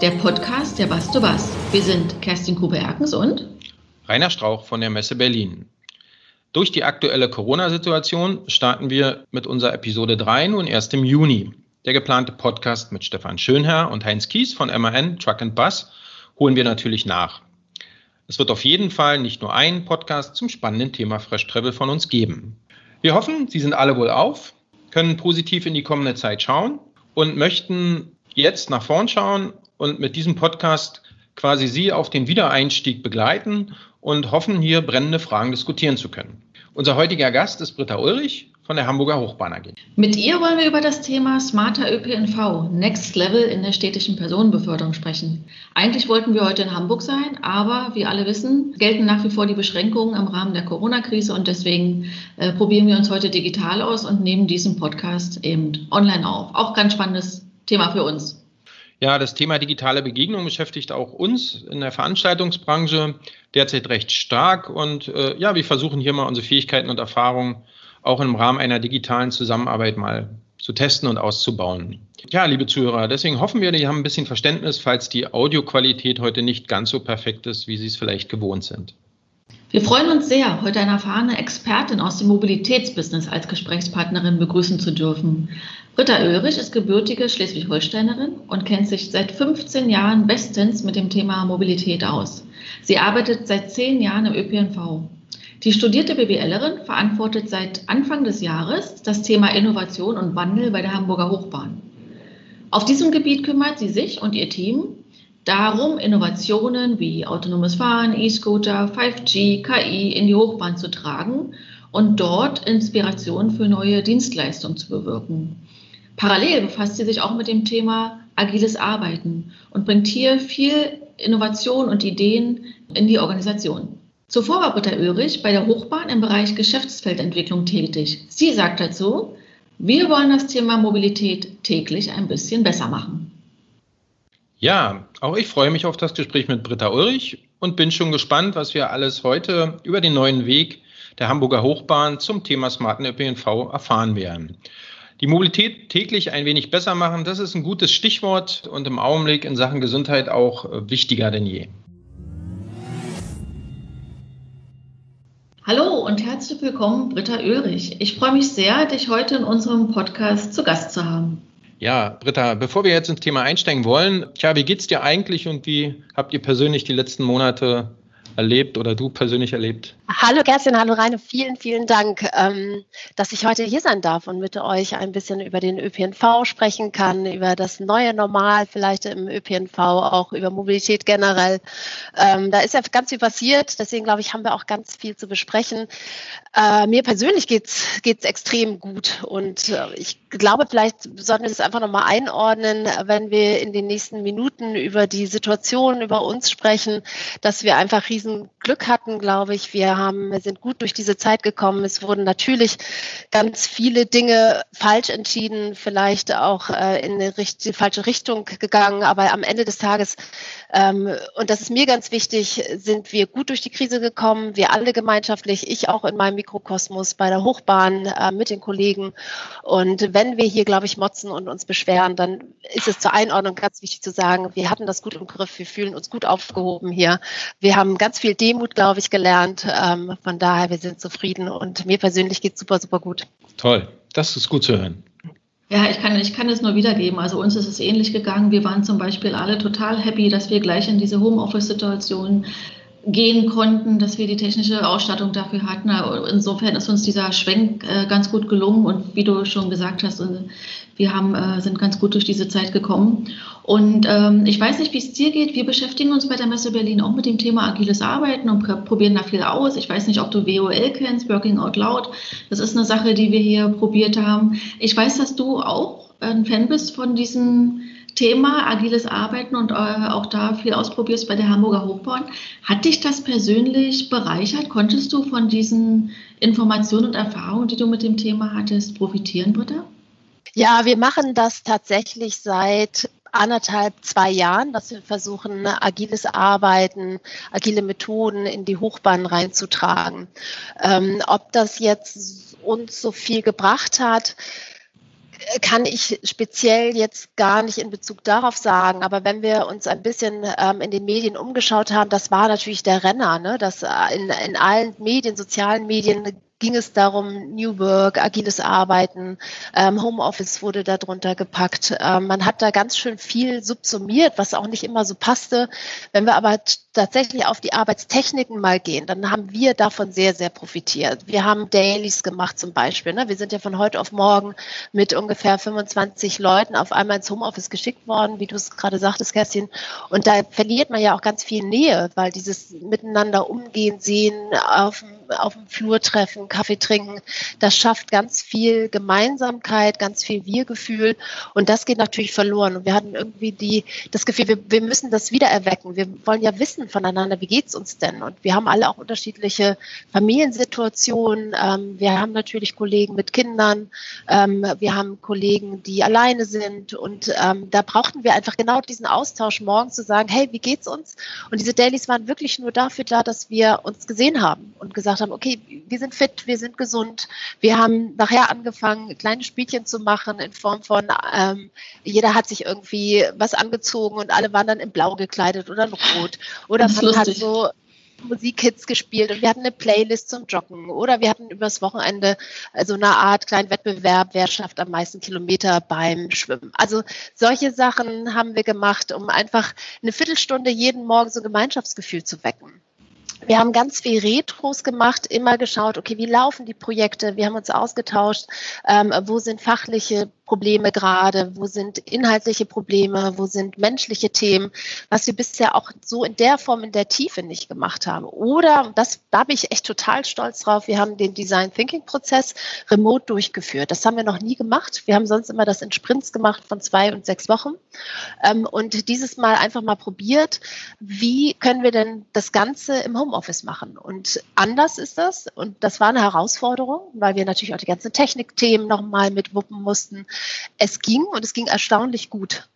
der Podcast der Bass to Bass. Wir sind Kerstin Kube-Erkens und Rainer Strauch von der Messe Berlin. Durch die aktuelle Corona-Situation starten wir mit unserer Episode 3 nun erst im Juni. Der geplante Podcast mit Stefan Schönherr und Heinz Kies von MAN Truck and Bus holen wir natürlich nach. Es wird auf jeden Fall nicht nur einen Podcast zum spannenden Thema Fresh Travel von uns geben. Wir hoffen, Sie sind alle wohl auf, können positiv in die kommende Zeit schauen und möchten jetzt nach vorn schauen und mit diesem Podcast quasi Sie auf den Wiedereinstieg begleiten und hoffen, hier brennende Fragen diskutieren zu können. Unser heutiger Gast ist Britta Ulrich von der Hamburger Hochbahn AG. Mit ihr wollen wir über das Thema smarter ÖPNV, Next Level in der städtischen Personenbeförderung sprechen. Eigentlich wollten wir heute in Hamburg sein, aber wie alle wissen, gelten nach wie vor die Beschränkungen im Rahmen der Corona-Krise und deswegen äh, probieren wir uns heute digital aus und nehmen diesen Podcast eben online auf. Auch ganz spannendes Thema für uns. Ja, das Thema digitale Begegnung beschäftigt auch uns in der Veranstaltungsbranche derzeit recht stark. Und äh, ja, wir versuchen hier mal unsere Fähigkeiten und Erfahrungen auch im Rahmen einer digitalen Zusammenarbeit mal zu testen und auszubauen. Ja, liebe Zuhörer, deswegen hoffen wir, die haben ein bisschen Verständnis, falls die Audioqualität heute nicht ganz so perfekt ist, wie Sie es vielleicht gewohnt sind. Wir freuen uns sehr, heute eine erfahrene Expertin aus dem Mobilitätsbusiness als Gesprächspartnerin begrüßen zu dürfen. Britta Oerich ist gebürtige Schleswig-Holsteinerin und kennt sich seit 15 Jahren bestens mit dem Thema Mobilität aus. Sie arbeitet seit zehn Jahren im ÖPNV. Die studierte BWLerin verantwortet seit Anfang des Jahres das Thema Innovation und Wandel bei der Hamburger Hochbahn. Auf diesem Gebiet kümmert sie sich und ihr Team darum, Innovationen wie autonomes Fahren, E-Scooter, 5G, KI in die Hochbahn zu tragen und dort Inspiration für neue Dienstleistungen zu bewirken. Parallel befasst sie sich auch mit dem Thema agiles Arbeiten und bringt hier viel Innovation und Ideen in die Organisation. Zuvor war Britta Oerich bei der Hochbahn im Bereich Geschäftsfeldentwicklung tätig. Sie sagt dazu, wir wollen das Thema Mobilität täglich ein bisschen besser machen. Ja, auch ich freue mich auf das Gespräch mit Britta Ulrich und bin schon gespannt, was wir alles heute über den neuen Weg der Hamburger Hochbahn zum Thema smarten ÖPNV erfahren werden. Die Mobilität täglich ein wenig besser machen, das ist ein gutes Stichwort und im Augenblick in Sachen Gesundheit auch wichtiger denn je. Hallo und herzlich willkommen, Britta Oelrich. Ich freue mich sehr, dich heute in unserem Podcast zu Gast zu haben. Ja, Britta, bevor wir jetzt ins Thema einsteigen wollen, tja, wie geht's dir eigentlich und wie habt ihr persönlich die letzten Monate erlebt oder du persönlich erlebt? Hallo Kerstin, hallo Reine, vielen, vielen Dank, ähm, dass ich heute hier sein darf und mit euch ein bisschen über den ÖPNV sprechen kann, über das neue Normal vielleicht im ÖPNV, auch über Mobilität generell. Ähm, da ist ja ganz viel passiert, deswegen glaube ich, haben wir auch ganz viel zu besprechen. Äh, mir persönlich geht's geht's extrem gut und äh, ich glaube, vielleicht sollten wir das einfach nochmal einordnen, wenn wir in den nächsten Minuten über die Situation, über uns sprechen, dass wir einfach riesen riesen Glück hatten, glaube ich. Wir haben, wir sind gut durch diese Zeit gekommen. Es wurden natürlich ganz viele Dinge falsch entschieden, vielleicht auch äh, in richt falsche Richtung gegangen. Aber am Ende des Tages, ähm, und das ist mir ganz wichtig, sind wir gut durch die Krise gekommen. Wir alle gemeinschaftlich, ich auch in meinem Mikrokosmos bei der Hochbahn äh, mit den Kollegen. Und wenn wir hier, glaube ich, motzen und uns beschweren, dann ist es zur Einordnung ganz wichtig zu sagen, wir hatten das gut im Griff, wir fühlen uns gut aufgehoben hier. Wir haben ganz viel Demut, glaube ich, gelernt. Ähm, von daher, wir sind zufrieden und mir persönlich geht es super, super gut. Toll, das ist gut zu hören. Ja, ich kann, ich kann es nur wiedergeben. Also uns ist es ähnlich gegangen. Wir waren zum Beispiel alle total happy, dass wir gleich in diese Homeoffice-Situation gehen konnten, dass wir die technische Ausstattung dafür hatten. Insofern ist uns dieser Schwenk äh, ganz gut gelungen und wie du schon gesagt hast, äh, wir haben, äh, sind ganz gut durch diese Zeit gekommen. Und ähm, ich weiß nicht, wie es dir geht. Wir beschäftigen uns bei der Messe Berlin auch mit dem Thema agiles Arbeiten und probieren da viel aus. Ich weiß nicht, ob du WOL kennst, Working Out Loud. Das ist eine Sache, die wir hier probiert haben. Ich weiß, dass du auch ein Fan bist von diesen Thema agiles Arbeiten und äh, auch da viel ausprobierst bei der Hamburger Hochbahn. Hat dich das persönlich bereichert? Konntest du von diesen Informationen und Erfahrungen, die du mit dem Thema hattest, profitieren, Britta? Ja, wir machen das tatsächlich seit anderthalb, zwei Jahren, dass wir versuchen, agiles Arbeiten, agile Methoden in die Hochbahn reinzutragen. Ähm, ob das jetzt uns so viel gebracht hat, kann ich speziell jetzt gar nicht in Bezug darauf sagen, aber wenn wir uns ein bisschen ähm, in den Medien umgeschaut haben, das war natürlich der Renner, ne? dass äh, in, in allen Medien, sozialen Medien ging es darum, New Work, agiles Arbeiten, ähm, Homeoffice wurde darunter gepackt. Ähm, man hat da ganz schön viel subsumiert, was auch nicht immer so passte. Wenn wir aber tatsächlich auf die Arbeitstechniken mal gehen, dann haben wir davon sehr, sehr profitiert. Wir haben Dailies gemacht zum Beispiel. Ne? Wir sind ja von heute auf morgen mit ungefähr 25 Leuten auf einmal ins Homeoffice geschickt worden, wie du es gerade sagtest, Kerstin. Und da verliert man ja auch ganz viel Nähe, weil dieses Miteinander umgehen, sehen, auf dem auf dem Flur treffen, Kaffee trinken. Das schafft ganz viel Gemeinsamkeit, ganz viel Wir-Gefühl. Und das geht natürlich verloren. Und wir hatten irgendwie die, das Gefühl, wir, wir müssen das wieder erwecken. Wir wollen ja wissen voneinander, wie geht's uns denn? Und wir haben alle auch unterschiedliche Familiensituationen. Ähm, wir haben natürlich Kollegen mit Kindern. Ähm, wir haben Kollegen, die alleine sind. Und ähm, da brauchten wir einfach genau diesen Austausch morgens zu sagen, hey, wie geht's uns? Und diese Dailies waren wirklich nur dafür da, dass wir uns gesehen haben und gesagt gesagt haben, okay, wir sind fit, wir sind gesund. Wir haben nachher angefangen, kleine Spielchen zu machen in Form von, ähm, jeder hat sich irgendwie was angezogen und alle waren dann in Blau gekleidet oder in Rot. Oder man lustig. hat so Musikhits gespielt und wir hatten eine Playlist zum Joggen oder wir hatten übers Wochenende so eine Art kleinen Wettbewerb, wer schafft am meisten Kilometer beim Schwimmen. Also solche Sachen haben wir gemacht, um einfach eine Viertelstunde jeden Morgen so ein Gemeinschaftsgefühl zu wecken. Wir haben ganz viel Retros gemacht, immer geschaut, okay, wie laufen die Projekte? Wir haben uns ausgetauscht, ähm, wo sind fachliche Probleme gerade, wo sind inhaltliche Probleme, wo sind menschliche Themen, was wir bisher auch so in der Form, in der Tiefe nicht gemacht haben. Oder, das, da bin ich echt total stolz drauf, wir haben den Design Thinking Prozess remote durchgeführt. Das haben wir noch nie gemacht. Wir haben sonst immer das in Sprints gemacht von zwei und sechs Wochen. Ähm, und dieses Mal einfach mal probiert, wie können wir denn das Ganze im Homeoffice machen? Und anders ist das. Und das war eine Herausforderung, weil wir natürlich auch die ganzen Technikthemen nochmal mitwuppen mussten. Es ging und es ging erstaunlich gut.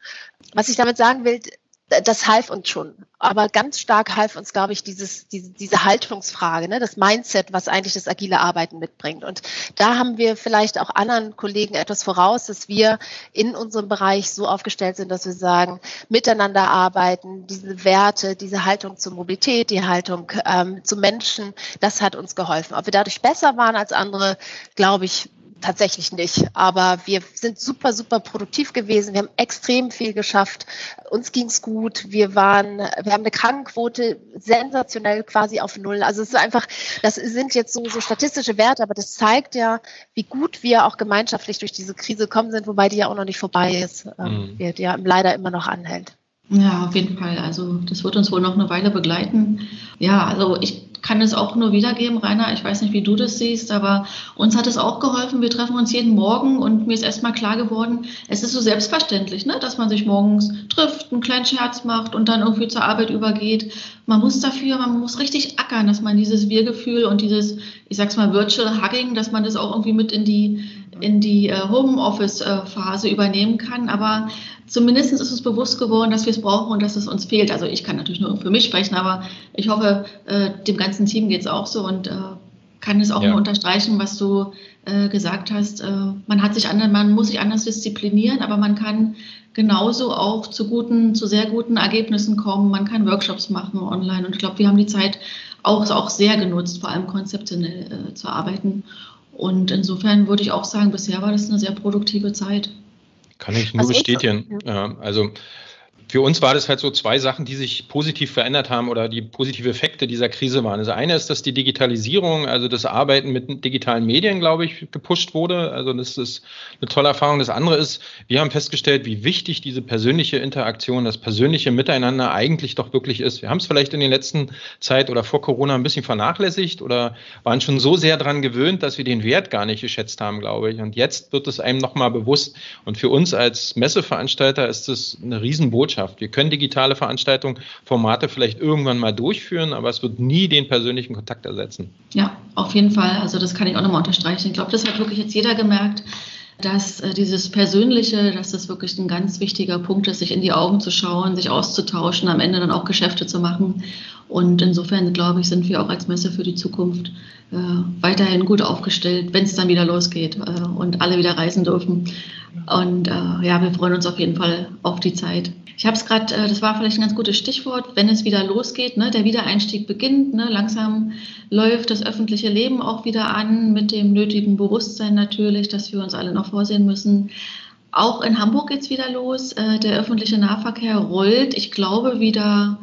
Was ich damit sagen will, das half uns schon. Aber ganz stark half uns, glaube ich, dieses, diese, diese Haltungsfrage, ne, das Mindset, was eigentlich das agile Arbeiten mitbringt. Und da haben wir vielleicht auch anderen Kollegen etwas voraus, dass wir in unserem Bereich so aufgestellt sind, dass wir sagen, miteinander arbeiten, diese Werte, diese Haltung zur Mobilität, die Haltung ähm, zu Menschen, das hat uns geholfen. Ob wir dadurch besser waren als andere, glaube ich, tatsächlich nicht. Aber wir sind super, super produktiv gewesen. Wir haben extrem viel geschafft. Uns ging's gut. Wir waren, wir haben eine Krankenquote sensationell quasi auf Null. Also es ist einfach, das sind jetzt so, so statistische Werte, aber das zeigt ja, wie gut wir auch gemeinschaftlich durch diese Krise gekommen sind, wobei die ja auch noch nicht vorbei ist, ähm, mhm. die ja leider immer noch anhält. Ja, auf jeden Fall. Also das wird uns wohl noch eine Weile begleiten. Ja, also ich kann es auch nur wiedergeben, Rainer. Ich weiß nicht, wie du das siehst, aber uns hat es auch geholfen. Wir treffen uns jeden Morgen und mir ist erstmal klar geworden, es ist so selbstverständlich, ne, dass man sich morgens trifft, einen kleinen Scherz macht und dann irgendwie zur Arbeit übergeht. Man muss dafür, man muss richtig ackern, dass man dieses Wir-Gefühl und dieses, ich sag's mal, Virtual Hugging, dass man das auch irgendwie mit in die, in die äh, Homeoffice-Phase übernehmen kann. Aber zumindest ist uns bewusst geworden, dass wir es brauchen und dass es uns fehlt. Also ich kann natürlich nur für mich sprechen, aber ich hoffe, äh, dem ganzen Team geht es auch so und äh, kann es auch ja. nur unterstreichen, was du gesagt hast. Man hat sich anders, man muss sich anders disziplinieren, aber man kann genauso auch zu guten, zu sehr guten Ergebnissen kommen. Man kann Workshops machen online und ich glaube, wir haben die Zeit auch, auch sehr genutzt, vor allem konzeptionell äh, zu arbeiten. Und insofern würde ich auch sagen, bisher war das eine sehr produktive Zeit. Kann ich nur Was bestätigen. Ja, also für uns war das halt so zwei Sachen, die sich positiv verändert haben oder die positive Effekte dieser Krise waren. Das eine ist, dass die Digitalisierung, also das Arbeiten mit digitalen Medien, glaube ich, gepusht wurde. Also das ist eine tolle Erfahrung. Das andere ist, wir haben festgestellt, wie wichtig diese persönliche Interaktion, das persönliche Miteinander eigentlich doch wirklich ist. Wir haben es vielleicht in der letzten Zeit oder vor Corona ein bisschen vernachlässigt oder waren schon so sehr daran gewöhnt, dass wir den Wert gar nicht geschätzt haben, glaube ich. Und jetzt wird es einem nochmal bewusst. Und für uns als Messeveranstalter ist es eine Riesenbotschaft Botschaft. Wir können digitale Veranstaltungen, Formate vielleicht irgendwann mal durchführen, aber es wird nie den persönlichen Kontakt ersetzen. Ja, auf jeden Fall. Also das kann ich auch nochmal unterstreichen. Ich glaube, das hat wirklich jetzt jeder gemerkt, dass äh, dieses Persönliche, dass das wirklich ein ganz wichtiger Punkt ist, sich in die Augen zu schauen, sich auszutauschen, am Ende dann auch Geschäfte zu machen. Und insofern, glaube ich, sind wir auch als Messe für die Zukunft äh, weiterhin gut aufgestellt, wenn es dann wieder losgeht äh, und alle wieder reisen dürfen. Und äh, ja, wir freuen uns auf jeden Fall auf die Zeit. Ich habe es gerade, äh, das war vielleicht ein ganz gutes Stichwort, wenn es wieder losgeht, ne, der Wiedereinstieg beginnt, ne, langsam läuft das öffentliche Leben auch wieder an, mit dem nötigen Bewusstsein natürlich, dass wir uns alle noch vorsehen müssen. Auch in Hamburg geht es wieder los. Äh, der öffentliche Nahverkehr rollt, ich glaube, wieder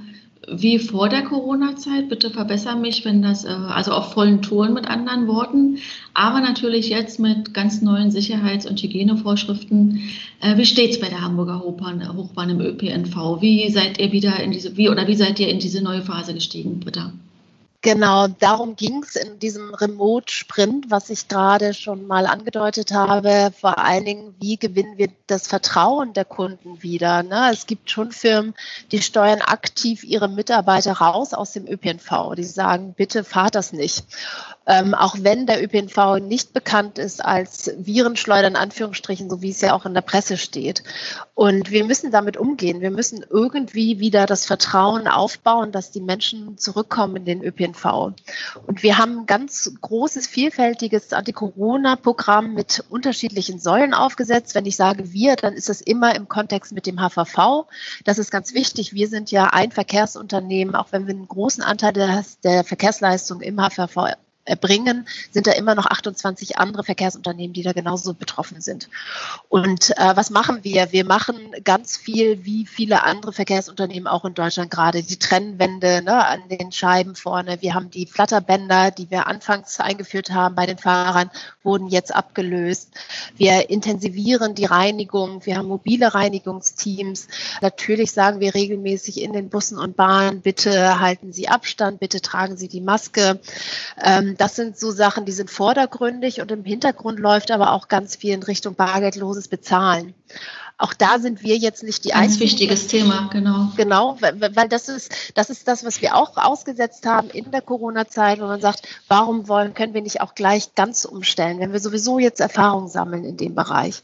wie vor der Corona-Zeit. Bitte verbessere mich, wenn das, äh, also auf vollen Touren mit anderen Worten, aber natürlich jetzt mit ganz neuen Sicherheits- und Hygienevorschriften. Äh, wie steht es bei der Hamburger Hochbahn, Hochbahn im ÖPNV? Wie seid ihr wieder in diese, wie oder wie seid ihr in diese neue Phase gestiegen, Britta? Genau, darum ging es in diesem Remote-Sprint, was ich gerade schon mal angedeutet habe. Vor allen Dingen, wie gewinnen wir das Vertrauen der Kunden wieder? Ne? Es gibt schon Firmen, die steuern aktiv ihre Mitarbeiter raus aus dem ÖPNV. Die sagen, bitte fahrt das nicht. Ähm, auch wenn der ÖPNV nicht bekannt ist als Virenschleuder in Anführungsstrichen, so wie es ja auch in der Presse steht. Und wir müssen damit umgehen. Wir müssen irgendwie wieder das Vertrauen aufbauen, dass die Menschen zurückkommen in den ÖPNV. Und wir haben ein ganz großes, vielfältiges Anti-Corona-Programm mit unterschiedlichen Säulen aufgesetzt. Wenn ich sage wir, dann ist das immer im Kontext mit dem HVV. Das ist ganz wichtig. Wir sind ja ein Verkehrsunternehmen, auch wenn wir einen großen Anteil der, der Verkehrsleistung im HVV erbringen, sind da immer noch 28 andere Verkehrsunternehmen, die da genauso betroffen sind. Und äh, was machen wir? Wir machen ganz viel, wie viele andere Verkehrsunternehmen auch in Deutschland gerade, die Trennwände ne, an den Scheiben vorne. Wir haben die Flatterbänder, die wir anfangs eingeführt haben bei den Fahrern, wurden jetzt abgelöst. Wir intensivieren die Reinigung. Wir haben mobile Reinigungsteams. Natürlich sagen wir regelmäßig in den Bussen und Bahnen, bitte halten Sie Abstand, bitte tragen Sie die Maske. Ähm, das sind so Sachen, die sind vordergründig und im Hintergrund läuft aber auch ganz viel in Richtung bargeldloses Bezahlen. Auch da sind wir jetzt nicht die Ganz einzigen. wichtiges Thema, genau. Genau, weil, weil das ist, das ist das, was wir auch ausgesetzt haben in der Corona-Zeit, wo man sagt, warum wollen, können wir nicht auch gleich ganz umstellen, wenn wir sowieso jetzt Erfahrung sammeln in dem Bereich.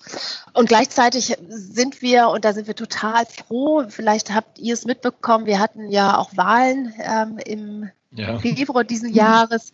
Und gleichzeitig sind wir, und da sind wir total froh, vielleicht habt ihr es mitbekommen, wir hatten ja auch Wahlen ähm, im ja. Februar diesen Jahres.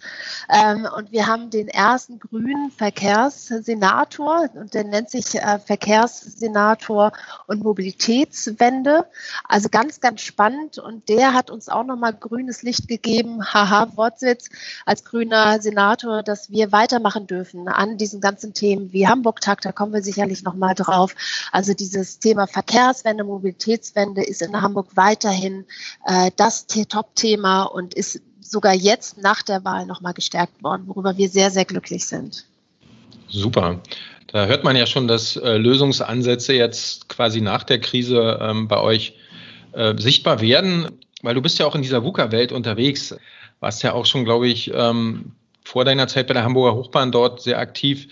Ähm, und wir haben den ersten grünen Verkehrssenator und der nennt sich äh, Verkehrssenator und Mobilitätswende. Also ganz, ganz spannend. Und der hat uns auch nochmal grünes Licht gegeben, haha, Wortsitz, als grüner Senator, dass wir weitermachen dürfen an diesen ganzen Themen wie Hamburg-Takt. Da kommen wir sicherlich nochmal drauf. Also dieses Thema Verkehrswende, Mobilitätswende ist in Hamburg weiterhin äh, das Top-Thema und ist sogar jetzt nach der Wahl nochmal gestärkt worden, worüber wir sehr, sehr glücklich sind. Super. Da hört man ja schon, dass äh, Lösungsansätze jetzt quasi nach der Krise ähm, bei euch äh, sichtbar werden, weil du bist ja auch in dieser VUCA-Welt unterwegs. Warst ja auch schon, glaube ich, ähm, vor deiner Zeit bei der Hamburger Hochbahn dort sehr aktiv.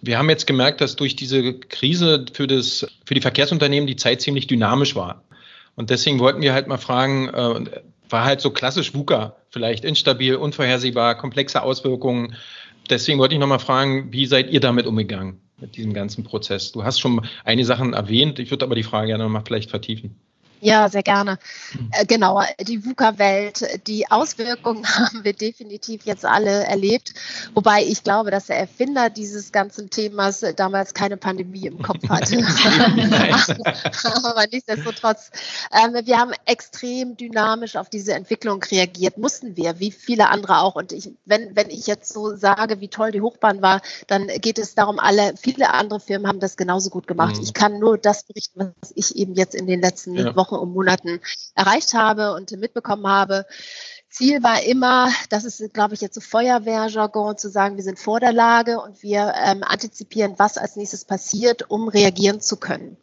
Wir haben jetzt gemerkt, dass durch diese Krise für, das, für die Verkehrsunternehmen die Zeit ziemlich dynamisch war. Und deswegen wollten wir halt mal fragen, äh, war halt so klassisch VUCA, vielleicht instabil, unvorhersehbar, komplexe Auswirkungen. Deswegen wollte ich nochmal fragen, wie seid ihr damit umgegangen, mit diesem ganzen Prozess? Du hast schon einige Sachen erwähnt, ich würde aber die Frage gerne nochmal vielleicht vertiefen. Ja, sehr gerne. Mhm. Äh, genau, die VUCA-Welt, die Auswirkungen haben wir definitiv jetzt alle erlebt. Wobei ich glaube, dass der Erfinder dieses ganzen Themas damals keine Pandemie im Kopf hatte. Aber nichtsdestotrotz, äh, wir haben extrem dynamisch auf diese Entwicklung reagiert, mussten wir, wie viele andere auch. Und ich, wenn, wenn ich jetzt so sage, wie toll die Hochbahn war, dann geht es darum, alle, viele andere Firmen haben das genauso gut gemacht. Mhm. Ich kann nur das berichten, was ich eben jetzt in den letzten ja. Wochen Wochen und Monaten erreicht habe und mitbekommen habe. Ziel war immer, das ist, glaube ich, jetzt so Feuerwehrjargon, zu sagen, wir sind vor der Lage und wir ähm, antizipieren, was als nächstes passiert, um reagieren zu können.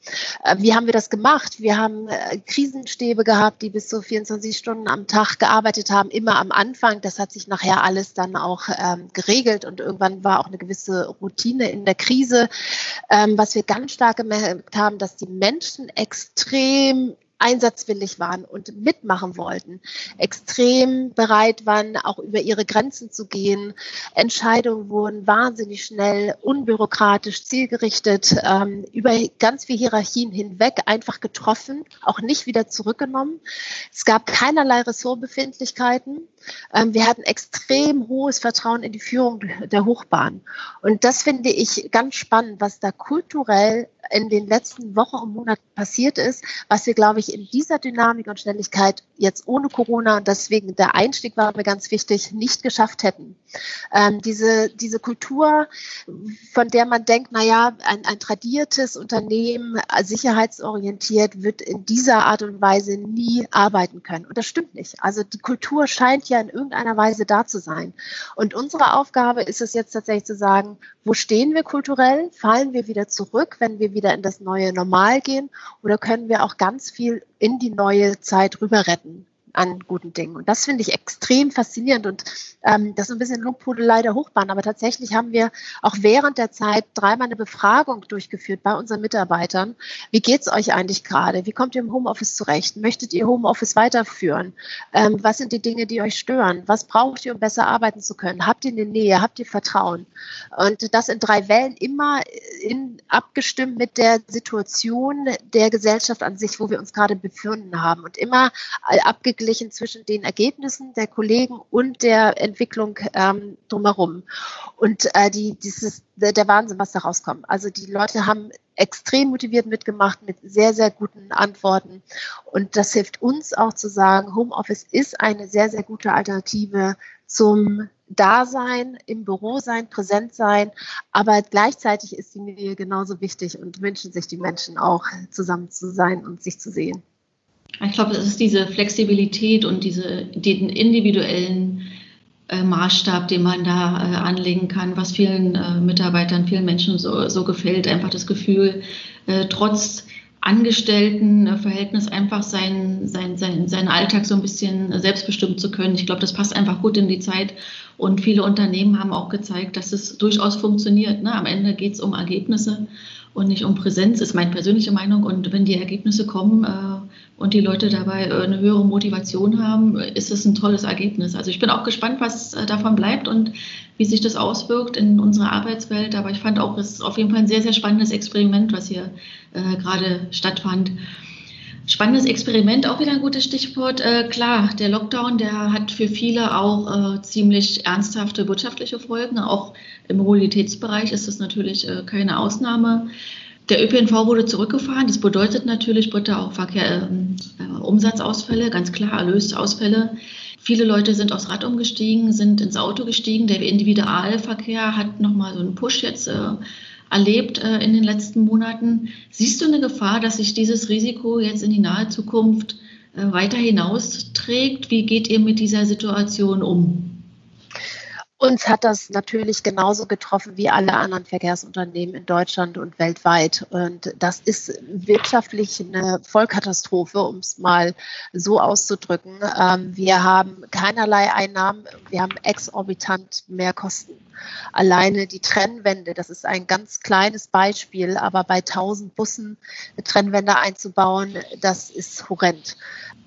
Äh, wie haben wir das gemacht? Wir haben äh, Krisenstäbe gehabt, die bis zu 24 Stunden am Tag gearbeitet haben, immer am Anfang. Das hat sich nachher alles dann auch ähm, geregelt und irgendwann war auch eine gewisse Routine in der Krise. Ähm, was wir ganz stark gemerkt haben, dass die Menschen extrem einsatzwillig waren und mitmachen wollten, extrem bereit waren, auch über ihre Grenzen zu gehen. Entscheidungen wurden wahnsinnig schnell, unbürokratisch, zielgerichtet, ähm, über ganz viele Hierarchien hinweg einfach getroffen, auch nicht wieder zurückgenommen. Es gab keinerlei Ressortbefindlichkeiten. Ähm, wir hatten extrem hohes Vertrauen in die Führung der Hochbahn. Und das finde ich ganz spannend, was da kulturell in den letzten Wochen und Monaten passiert ist, was wir, glaube ich, in dieser Dynamik und Schnelligkeit jetzt ohne Corona und deswegen der Einstieg war mir ganz wichtig, nicht geschafft hätten. Ähm, diese, diese Kultur, von der man denkt, naja, ein, ein tradiertes Unternehmen, sicherheitsorientiert, wird in dieser Art und Weise nie arbeiten können. Und das stimmt nicht. Also die Kultur scheint ja in irgendeiner Weise da zu sein. Und unsere Aufgabe ist es jetzt tatsächlich zu sagen, wo stehen wir kulturell? Fallen wir wieder zurück, wenn wir wieder in das neue Normal gehen? Oder können wir auch ganz viel in die neue Zeit rüber retten? An guten Dingen. Und das finde ich extrem faszinierend. Und ähm, das ist ein bisschen Lobpudelei der Hochbahn. Aber tatsächlich haben wir auch während der Zeit dreimal eine Befragung durchgeführt bei unseren Mitarbeitern. Wie geht es euch eigentlich gerade? Wie kommt ihr im Homeoffice zurecht? Möchtet ihr Homeoffice weiterführen? Ähm, was sind die Dinge, die euch stören? Was braucht ihr, um besser arbeiten zu können? Habt ihr eine Nähe? Habt ihr Vertrauen? Und das in drei Wellen immer in, abgestimmt mit der Situation der Gesellschaft an sich, wo wir uns gerade befinden haben. Und immer abgeglichen ausgeglichen zwischen den Ergebnissen der Kollegen und der Entwicklung ähm, drumherum. Und äh, die, dieses, der, der Wahnsinn, was da rauskommt. Also die Leute haben extrem motiviert mitgemacht mit sehr, sehr guten Antworten. Und das hilft uns auch zu sagen, Homeoffice ist eine sehr, sehr gute Alternative zum Dasein, im Büro sein, präsent sein, aber gleichzeitig ist die Nähe genauso wichtig und wünschen sich die Menschen auch zusammen zu sein und sich zu sehen. Ich glaube, es ist diese Flexibilität und diese, den individuellen äh, Maßstab, den man da äh, anlegen kann, was vielen äh, Mitarbeitern, vielen Menschen so, so gefällt. Einfach das Gefühl, äh, trotz Angestelltenverhältnis einfach seinen, sein, sein, seinen Alltag so ein bisschen selbstbestimmt zu können. Ich glaube, das passt einfach gut in die Zeit. Und viele Unternehmen haben auch gezeigt, dass es durchaus funktioniert. Ne? Am Ende geht es um Ergebnisse und nicht um Präsenz, ist meine persönliche Meinung. Und wenn die Ergebnisse kommen äh, und die Leute dabei äh, eine höhere Motivation haben, ist es ein tolles Ergebnis. Also ich bin auch gespannt, was äh, davon bleibt und wie sich das auswirkt in unserer Arbeitswelt. Aber ich fand auch, es ist auf jeden Fall ein sehr, sehr spannendes Experiment, was hier äh, gerade stattfand. Spannendes Experiment, auch wieder ein gutes Stichwort. Äh, klar, der Lockdown, der hat für viele auch äh, ziemlich ernsthafte wirtschaftliche Folgen. Auch im Mobilitätsbereich ist das natürlich äh, keine Ausnahme. Der ÖPNV wurde zurückgefahren. Das bedeutet natürlich, Britta, auch Verkehr, ähm, äh, Umsatzausfälle, ganz klar, Erlösausfälle. Viele Leute sind aufs Rad umgestiegen, sind ins Auto gestiegen. Der Individualverkehr hat nochmal so einen Push jetzt äh, erlebt äh, in den letzten Monaten. Siehst du eine Gefahr, dass sich dieses Risiko jetzt in die nahe Zukunft äh, weiter hinausträgt? Wie geht ihr mit dieser Situation um? Uns hat das natürlich genauso getroffen wie alle anderen Verkehrsunternehmen in Deutschland und weltweit. Und das ist wirtschaftlich eine Vollkatastrophe, um es mal so auszudrücken. Ähm, wir haben keinerlei Einnahmen, wir haben exorbitant mehr Kosten. Alleine die Trennwände, das ist ein ganz kleines Beispiel, aber bei 1000 Bussen Trennwände einzubauen, das ist horrend.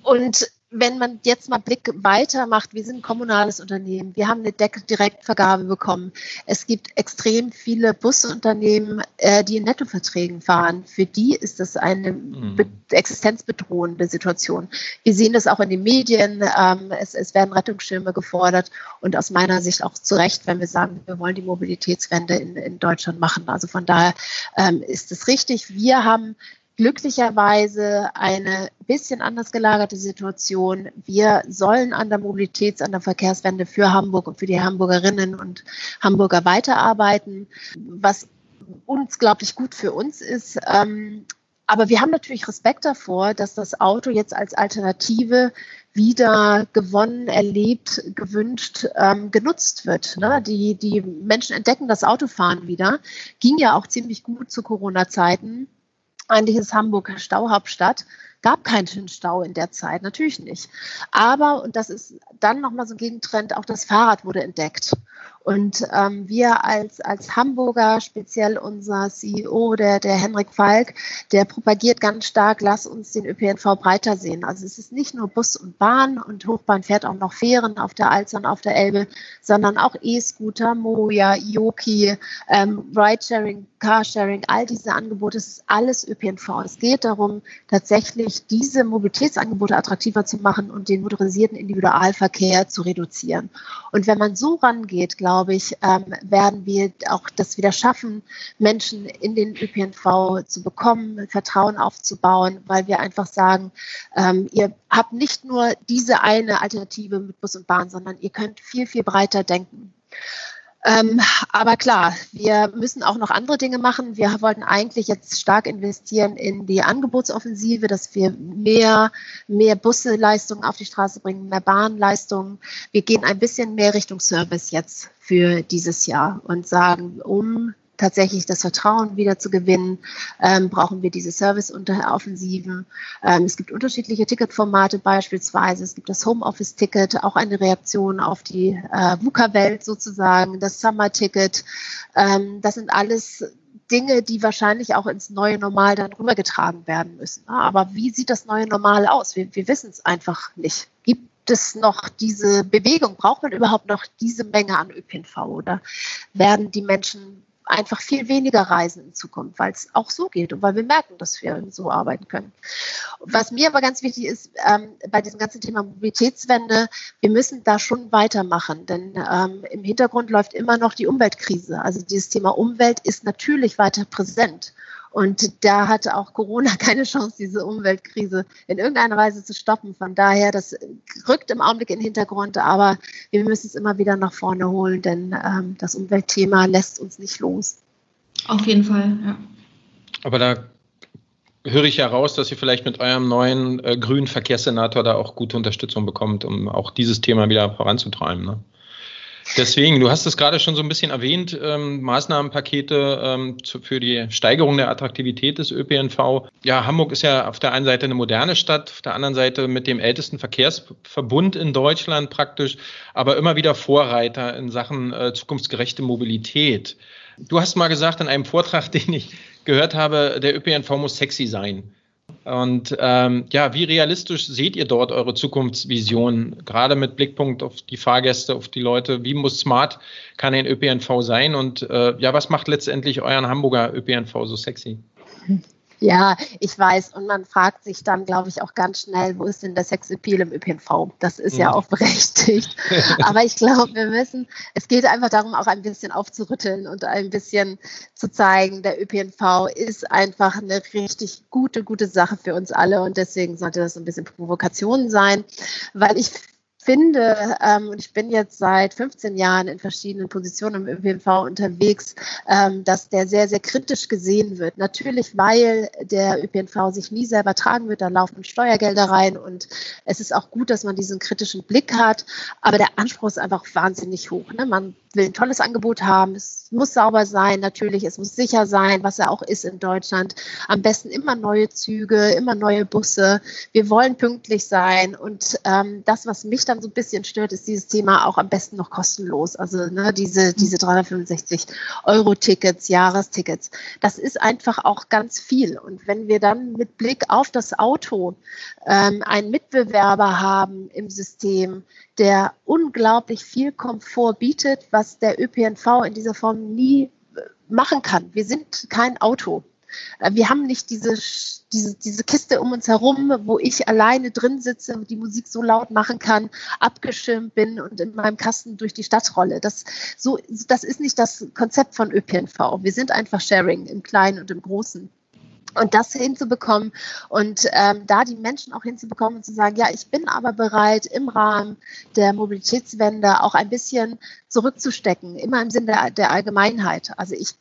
Und wenn man jetzt mal Blick weiter macht, wir sind ein kommunales Unternehmen, wir haben eine Direktvergabe bekommen. Es gibt extrem viele Busunternehmen, äh, die in Nettoverträgen fahren. Für die ist das eine mhm. existenzbedrohende Situation. Wir sehen das auch in den Medien. Ähm, es, es, werden Rettungsschirme gefordert und aus meiner Sicht auch zu Recht, wenn wir sagen, wir wollen die Mobilitätswende in, in Deutschland machen. Also von daher ähm, ist es richtig. Wir haben glücklicherweise eine bisschen anders gelagerte Situation. Wir sollen an der Mobilitäts-, an der Verkehrswende für Hamburg und für die Hamburgerinnen und Hamburger weiterarbeiten, was unglaublich gut für uns ist. Ähm, aber wir haben natürlich Respekt davor, dass das Auto jetzt als Alternative wieder gewonnen, erlebt, gewünscht, ähm, genutzt wird. Ne? Die, die Menschen entdecken das Autofahren wieder. Ging ja auch ziemlich gut zu Corona-Zeiten. Eigentlich ist Hamburg Stauhauptstadt gab keinen Stau in der Zeit, natürlich nicht. Aber, und das ist dann nochmal so ein Gegentrend, auch das Fahrrad wurde entdeckt. Und ähm, wir als, als Hamburger, speziell unser CEO, der, der Henrik Falk, der propagiert ganz stark, lass uns den ÖPNV breiter sehen. Also es ist nicht nur Bus und Bahn und Hochbahn fährt auch noch Fähren auf der Alster und auf der Elbe, sondern auch E-Scooter, Moja, Yoki, ähm, Ridesharing, Carsharing, all diese Angebote, es ist alles ÖPNV. Es geht darum, tatsächlich diese Mobilitätsangebote attraktiver zu machen und den motorisierten Individualverkehr zu reduzieren. Und wenn man so rangeht, glaube ich, ähm, werden wir auch das wieder schaffen, Menschen in den ÖPNV zu bekommen, Vertrauen aufzubauen, weil wir einfach sagen, ähm, ihr habt nicht nur diese eine Alternative mit Bus und Bahn, sondern ihr könnt viel, viel breiter denken. Ähm, aber klar, wir müssen auch noch andere Dinge machen. Wir wollten eigentlich jetzt stark investieren in die Angebotsoffensive, dass wir mehr, mehr Busseleistungen auf die Straße bringen, mehr Bahnleistungen. Wir gehen ein bisschen mehr Richtung Service jetzt für dieses Jahr und sagen, um tatsächlich das Vertrauen wieder zu gewinnen, ähm, brauchen wir diese Service-Offensiven. Ähm, es gibt unterschiedliche Ticketformate beispielsweise. Es gibt das Homeoffice-Ticket, auch eine Reaktion auf die äh, VUCA-Welt sozusagen, das Summer-Ticket. Ähm, das sind alles Dinge, die wahrscheinlich auch ins neue Normal dann rübergetragen werden müssen. Aber wie sieht das neue Normal aus? Wir, wir wissen es einfach nicht. Gibt es noch diese Bewegung? Braucht man überhaupt noch diese Menge an ÖPNV oder werden die Menschen einfach viel weniger reisen in Zukunft, weil es auch so geht und weil wir merken, dass wir so arbeiten können. Was mir aber ganz wichtig ist, ähm, bei diesem ganzen Thema Mobilitätswende, wir müssen da schon weitermachen, denn ähm, im Hintergrund läuft immer noch die Umweltkrise. Also dieses Thema Umwelt ist natürlich weiter präsent. Und da hatte auch Corona keine Chance, diese Umweltkrise in irgendeiner Weise zu stoppen. Von daher, das rückt im Augenblick in den Hintergrund, aber wir müssen es immer wieder nach vorne holen, denn ähm, das Umweltthema lässt uns nicht los. Auf jeden Fall, ja. Aber da höre ich ja raus, dass ihr vielleicht mit eurem neuen äh, grünen Verkehrssenator da auch gute Unterstützung bekommt, um auch dieses Thema wieder voranzutreiben. Ne? Deswegen, du hast es gerade schon so ein bisschen erwähnt, ähm, Maßnahmenpakete ähm, zu, für die Steigerung der Attraktivität des ÖPNV. Ja, Hamburg ist ja auf der einen Seite eine moderne Stadt, auf der anderen Seite mit dem ältesten Verkehrsverbund in Deutschland praktisch, aber immer wieder Vorreiter in Sachen äh, zukunftsgerechte Mobilität. Du hast mal gesagt in einem Vortrag, den ich gehört habe, der ÖPNV muss sexy sein. Und ähm, ja, wie realistisch seht ihr dort eure Zukunftsvision, gerade mit Blickpunkt auf die Fahrgäste, auf die Leute? Wie muss smart kann ein ÖPNV sein? Und äh, ja, was macht letztendlich euren Hamburger ÖPNV so sexy? Ja, ich weiß. Und man fragt sich dann, glaube ich, auch ganz schnell, wo ist denn der Sexappeal im ÖPNV? Das ist ja, ja auch berechtigt. Aber ich glaube, wir müssen, es geht einfach darum, auch ein bisschen aufzurütteln und ein bisschen zu zeigen, der ÖPNV ist einfach eine richtig gute, gute Sache für uns alle. Und deswegen sollte das ein bisschen Provokation sein, weil ich finde, ähm, und ich bin jetzt seit 15 Jahren in verschiedenen Positionen im ÖPNV unterwegs, ähm, dass der sehr, sehr kritisch gesehen wird. Natürlich, weil der ÖPNV sich nie selber tragen wird, da laufen Steuergelder rein und es ist auch gut, dass man diesen kritischen Blick hat, aber der Anspruch ist einfach wahnsinnig hoch. Ne? Man will ein tolles Angebot haben, es muss sauber sein, natürlich, es muss sicher sein, was er auch ist in Deutschland. Am besten immer neue Züge, immer neue Busse. Wir wollen pünktlich sein und ähm, das, was mich dann so ein bisschen stört, ist dieses Thema auch am besten noch kostenlos. Also ne, diese, diese 365 Euro Tickets, Jahrestickets. Das ist einfach auch ganz viel. Und wenn wir dann mit Blick auf das Auto ähm, einen Mitbewerber haben im System, der unglaublich viel Komfort bietet, was der ÖPNV in dieser Form nie äh, machen kann. Wir sind kein Auto. Äh, wir haben nicht diese, diese, diese Kiste um uns herum, wo ich alleine drin sitze die Musik so laut machen kann, abgeschirmt bin und in meinem Kasten durch die Stadt rolle. Das, so, das ist nicht das Konzept von ÖPNV. Wir sind einfach Sharing im Kleinen und im Großen. Und das hinzubekommen und ähm, da die Menschen auch hinzubekommen und zu sagen, ja, ich bin aber bereit, im Rahmen der Mobilitätswende auch ein bisschen zurückzustecken, immer im Sinne der, der Allgemeinheit. Also ich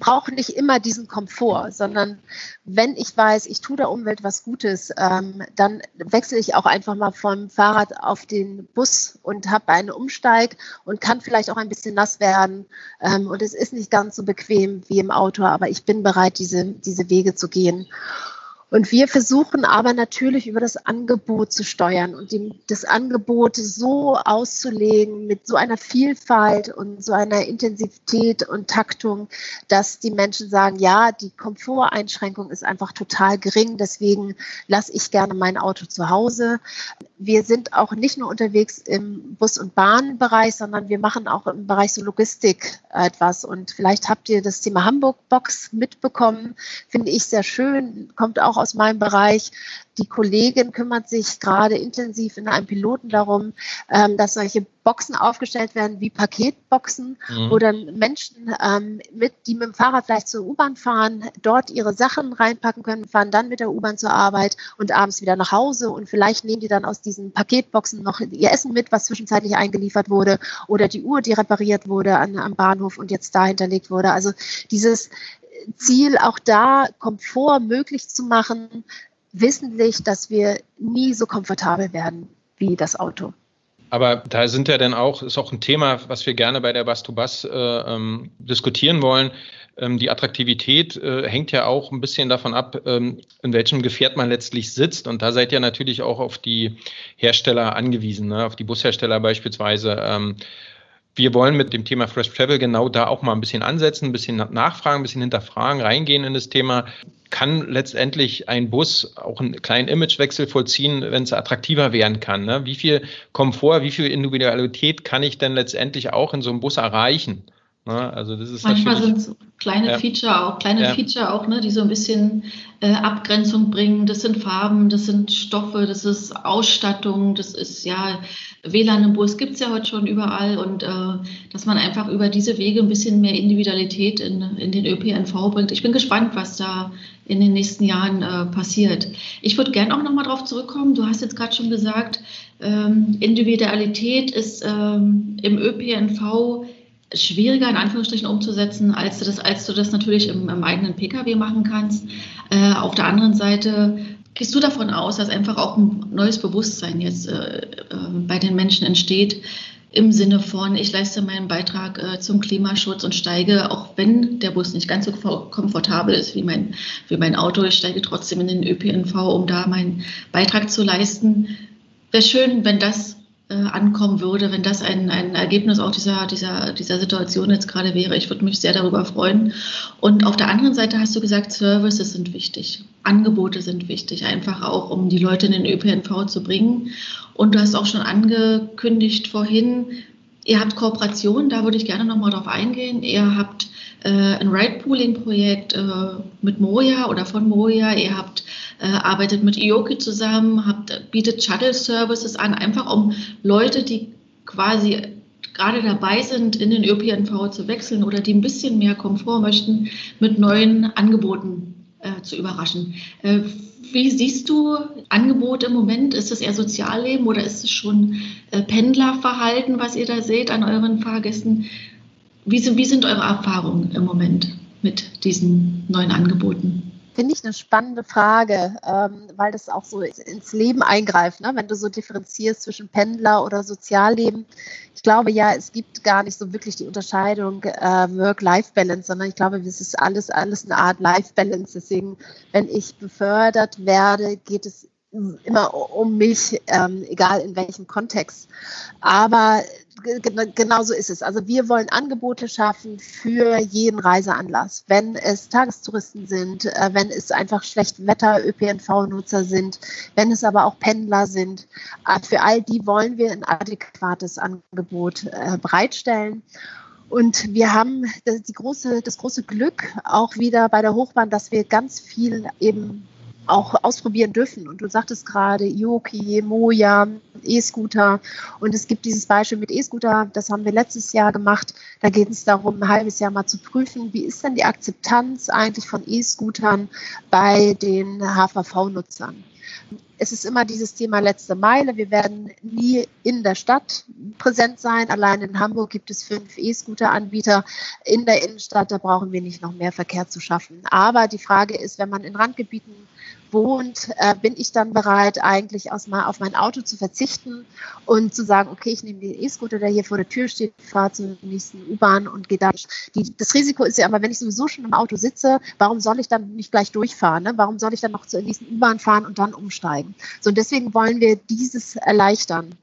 brauche nicht immer diesen Komfort, sondern wenn ich weiß, ich tue der Umwelt was Gutes, ähm, dann wechsle ich auch einfach mal vom Fahrrad auf den Bus und habe einen Umsteig und kann vielleicht auch ein bisschen nass werden. Ähm, und es ist nicht ganz so bequem wie im Auto, aber ich bin bereit, diese, diese Wege zu gehen. Und wir versuchen aber natürlich über das Angebot zu steuern und dem, das Angebot so auszulegen mit so einer Vielfalt und so einer Intensität und Taktung, dass die Menschen sagen, ja, die Komforteinschränkung ist einfach total gering, deswegen lasse ich gerne mein Auto zu Hause. Wir sind auch nicht nur unterwegs im Bus- und Bahnbereich, sondern wir machen auch im Bereich so Logistik etwas. Und vielleicht habt ihr das Thema Hamburg Box mitbekommen, finde ich sehr schön, kommt auch aus meinem Bereich. Die Kollegin kümmert sich gerade intensiv in einem Piloten darum, ähm, dass solche Boxen aufgestellt werden wie Paketboxen, mhm. wo dann Menschen ähm, mit, die mit dem Fahrrad vielleicht zur U-Bahn fahren, dort ihre Sachen reinpacken können, fahren dann mit der U-Bahn zur Arbeit und abends wieder nach Hause und vielleicht nehmen die dann aus diesen Paketboxen noch ihr Essen mit, was zwischenzeitlich eingeliefert wurde oder die Uhr, die repariert wurde an, am Bahnhof und jetzt da hinterlegt wurde. Also dieses Ziel, auch da Komfort möglich zu machen, wissentlich, dass wir nie so komfortabel werden wie das Auto. Aber da sind ja dann auch, ist auch ein Thema, was wir gerne bei der Bus to Bus äh, ähm, diskutieren wollen. Ähm, die Attraktivität äh, hängt ja auch ein bisschen davon ab, ähm, in welchem Gefährt man letztlich sitzt. Und da seid ihr natürlich auch auf die Hersteller angewiesen, ne? auf die Bushersteller beispielsweise. Wir wollen mit dem Thema Fresh Travel genau da auch mal ein bisschen ansetzen, ein bisschen nachfragen, ein bisschen hinterfragen, reingehen in das Thema. Kann letztendlich ein Bus auch einen kleinen Imagewechsel vollziehen, wenn es attraktiver werden kann? Ne? Wie viel Komfort, wie viel Individualität kann ich denn letztendlich auch in so einem Bus erreichen? Ne? Also das ist Manchmal sind so kleine ja. Feature auch, kleine ja. Feature auch, ne, die so ein bisschen äh, Abgrenzung bringen. Das sind Farben, das sind Stoffe, das ist Ausstattung, das ist ja WLAN im Bus gibt es ja heute schon überall und äh, dass man einfach über diese Wege ein bisschen mehr Individualität in, in den ÖPNV bringt. Ich bin gespannt, was da in den nächsten Jahren äh, passiert. Ich würde gerne auch nochmal darauf zurückkommen. Du hast jetzt gerade schon gesagt, ähm, Individualität ist ähm, im ÖPNV schwieriger in Anführungsstrichen umzusetzen, als du das, als du das natürlich im, im eigenen Pkw machen kannst. Äh, auf der anderen Seite gehst du davon aus, dass einfach auch ein neues Bewusstsein jetzt äh, äh, bei den Menschen entsteht, im Sinne von, ich leiste meinen Beitrag äh, zum Klimaschutz und steige, auch wenn der Bus nicht ganz so komfortabel ist wie mein, wie mein Auto, ich steige trotzdem in den ÖPNV, um da meinen Beitrag zu leisten. Wäre schön, wenn das äh, ankommen würde, wenn das ein, ein Ergebnis auch dieser, dieser, dieser Situation jetzt gerade wäre. Ich würde mich sehr darüber freuen. Und auf der anderen Seite hast du gesagt, Services sind wichtig, Angebote sind wichtig, einfach auch, um die Leute in den ÖPNV zu bringen. Und du hast auch schon angekündigt vorhin, ihr habt Kooperationen, da würde ich gerne nochmal drauf eingehen. Ihr habt äh, ein Ride-Pooling-Projekt äh, mit Moja oder von Moja. Ihr habt äh, arbeitet mit Ioki zusammen, habt, bietet Shuttle-Services an, einfach um Leute, die quasi gerade dabei sind, in den ÖPNV zu wechseln oder die ein bisschen mehr Komfort möchten, mit neuen Angeboten äh, zu überraschen. Äh, wie siehst du Angebote im Moment? Ist es eher Sozialleben oder ist es schon äh, Pendlerverhalten, was ihr da seht an euren Fahrgästen? Wie sind, wie sind eure Erfahrungen im Moment mit diesen neuen Angeboten? Finde ich eine spannende Frage, ähm, weil das auch so ins Leben eingreift, ne? wenn du so differenzierst zwischen Pendler oder Sozialleben. Ich glaube ja, es gibt gar nicht so wirklich die Unterscheidung äh, Work-Life-Balance, sondern ich glaube, es ist alles, alles eine Art Life-Balance. Deswegen, wenn ich befördert werde, geht es immer um mich, ähm, egal in welchem Kontext. Aber genau so ist es. Also wir wollen Angebote schaffen für jeden Reiseanlass. Wenn es Tagestouristen sind, äh, wenn es einfach schlecht Wetter ÖPNV-Nutzer sind, wenn es aber auch Pendler sind, äh, für all die wollen wir ein adäquates Angebot äh, bereitstellen. Und wir haben das, große, das große Glück auch wieder bei der Hochbahn, dass wir ganz viel eben auch ausprobieren dürfen. Und du sagtest gerade Yoki, Moja, E-Scooter. Und es gibt dieses Beispiel mit E-Scooter, das haben wir letztes Jahr gemacht. Da geht es darum, ein halbes Jahr mal zu prüfen, wie ist denn die Akzeptanz eigentlich von E-Scootern bei den HVV-Nutzern. Es ist immer dieses Thema letzte Meile. Wir werden nie in der Stadt präsent sein. Allein in Hamburg gibt es fünf E-Scooter-Anbieter. In der Innenstadt, da brauchen wir nicht noch mehr Verkehr zu schaffen. Aber die Frage ist, wenn man in Randgebieten wohnt, äh, bin ich dann bereit, eigentlich aus mal auf mein Auto zu verzichten und zu sagen, okay, ich nehme den E-Scooter, der hier vor der Tür steht, fahre zur nächsten U-Bahn und gehe da. Die, das Risiko ist ja aber, wenn ich sowieso schon im Auto sitze, warum soll ich dann nicht gleich durchfahren? Ne? Warum soll ich dann noch zur nächsten U-Bahn fahren und dann umsteigen? So, und deswegen wollen wir dieses erleichtern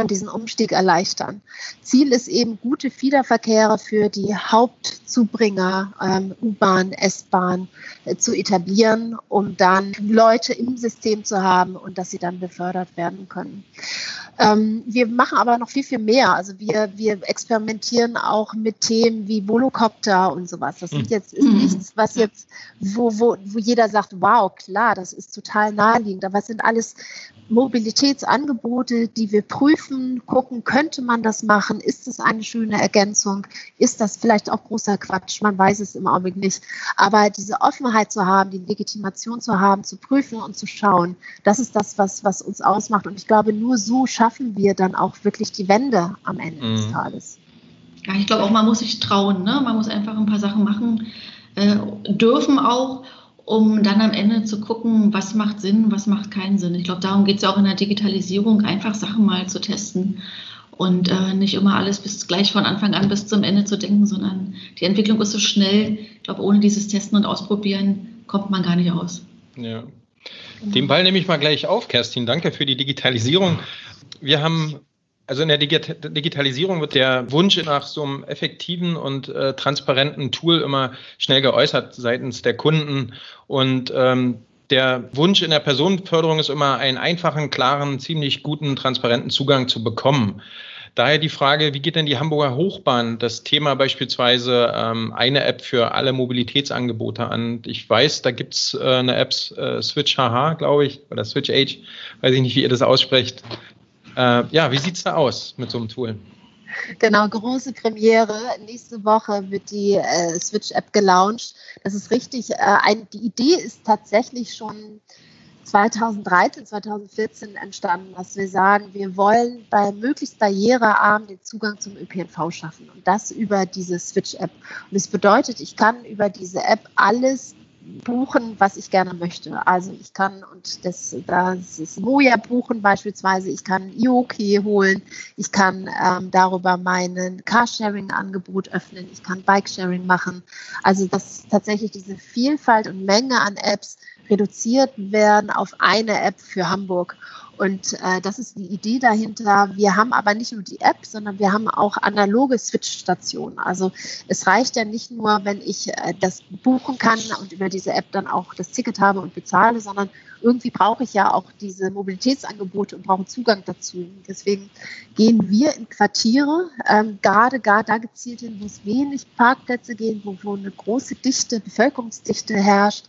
und diesen Umstieg erleichtern. Ziel ist eben, gute Fiederverkehre für die Hauptzubringer ähm, U-Bahn, S-Bahn äh, zu etablieren, um dann Leute im System zu haben und dass sie dann befördert werden können. Ähm, wir machen aber noch viel, viel mehr. Also wir, wir experimentieren auch mit Themen wie Volocopter und sowas. Das sind hm. jetzt, ist mhm. nichts, was jetzt, wo, wo, wo jeder sagt, wow, klar, das ist total naheliegend. Aber es sind alles Mobilitätsangebote, die wir prüfen, gucken, könnte man das machen? Ist das eine schöne Ergänzung? Ist das vielleicht auch großer Quatsch? Man weiß es im Augenblick nicht. Aber diese Offenheit zu haben, die Legitimation zu haben, zu prüfen und zu schauen, das ist das, was, was uns ausmacht. Und ich glaube, nur so schaffen wir dann auch wirklich die Wende am Ende mhm. des Tages. Ja, ich glaube auch, man muss sich trauen. Ne? Man muss einfach ein paar Sachen machen, äh, dürfen auch um dann am Ende zu gucken, was macht Sinn, was macht keinen Sinn. Ich glaube, darum geht es ja auch in der Digitalisierung, einfach Sachen mal zu testen und äh, nicht immer alles bis gleich von Anfang an bis zum Ende zu denken, sondern die Entwicklung ist so schnell. Ich glaube, ohne dieses Testen und Ausprobieren kommt man gar nicht aus. Ja. Den Ball nehme ich mal gleich auf, Kerstin. Danke für die Digitalisierung. Wir haben also in der Digitalisierung wird der Wunsch nach so einem effektiven und äh, transparenten Tool immer schnell geäußert seitens der Kunden. Und ähm, der Wunsch in der Personenförderung ist immer, einen einfachen, klaren, ziemlich guten, transparenten Zugang zu bekommen. Daher die Frage, wie geht denn die Hamburger Hochbahn das Thema beispielsweise ähm, eine App für alle Mobilitätsangebote an? Ich weiß, da gibt's äh, eine App, äh, Switch HH, glaube ich, oder Switch Age, weiß ich nicht, wie ihr das aussprecht. Äh, ja, wie sieht es da aus mit so einem Tool? Genau, große Premiere. Nächste Woche wird die äh, Switch-App gelauncht. Das ist richtig. Äh, ein, die Idee ist tatsächlich schon 2013, 2014 entstanden, dass wir sagen, wir wollen bei möglichst barrierearm den Zugang zum ÖPNV schaffen und das über diese Switch-App. Und das bedeutet, ich kann über diese App alles buchen, was ich gerne möchte. Also ich kann, und das, das ist Moja buchen beispielsweise, ich kann Ioki holen, ich kann ähm, darüber mein Carsharing-Angebot öffnen, ich kann Bikesharing machen. Also dass tatsächlich diese Vielfalt und Menge an Apps reduziert werden auf eine App für Hamburg. Und äh, das ist die Idee dahinter. Wir haben aber nicht nur die App, sondern wir haben auch analoge Switch-Stationen. Also es reicht ja nicht nur, wenn ich äh, das buchen kann und über diese App dann auch das Ticket habe und bezahle, sondern irgendwie brauche ich ja auch diese Mobilitätsangebote und brauche Zugang dazu. Deswegen gehen wir in Quartiere, ähm, gerade gar da gezielt hin, wo es wenig Parkplätze gehen, wo, wo eine große Dichte, Bevölkerungsdichte herrscht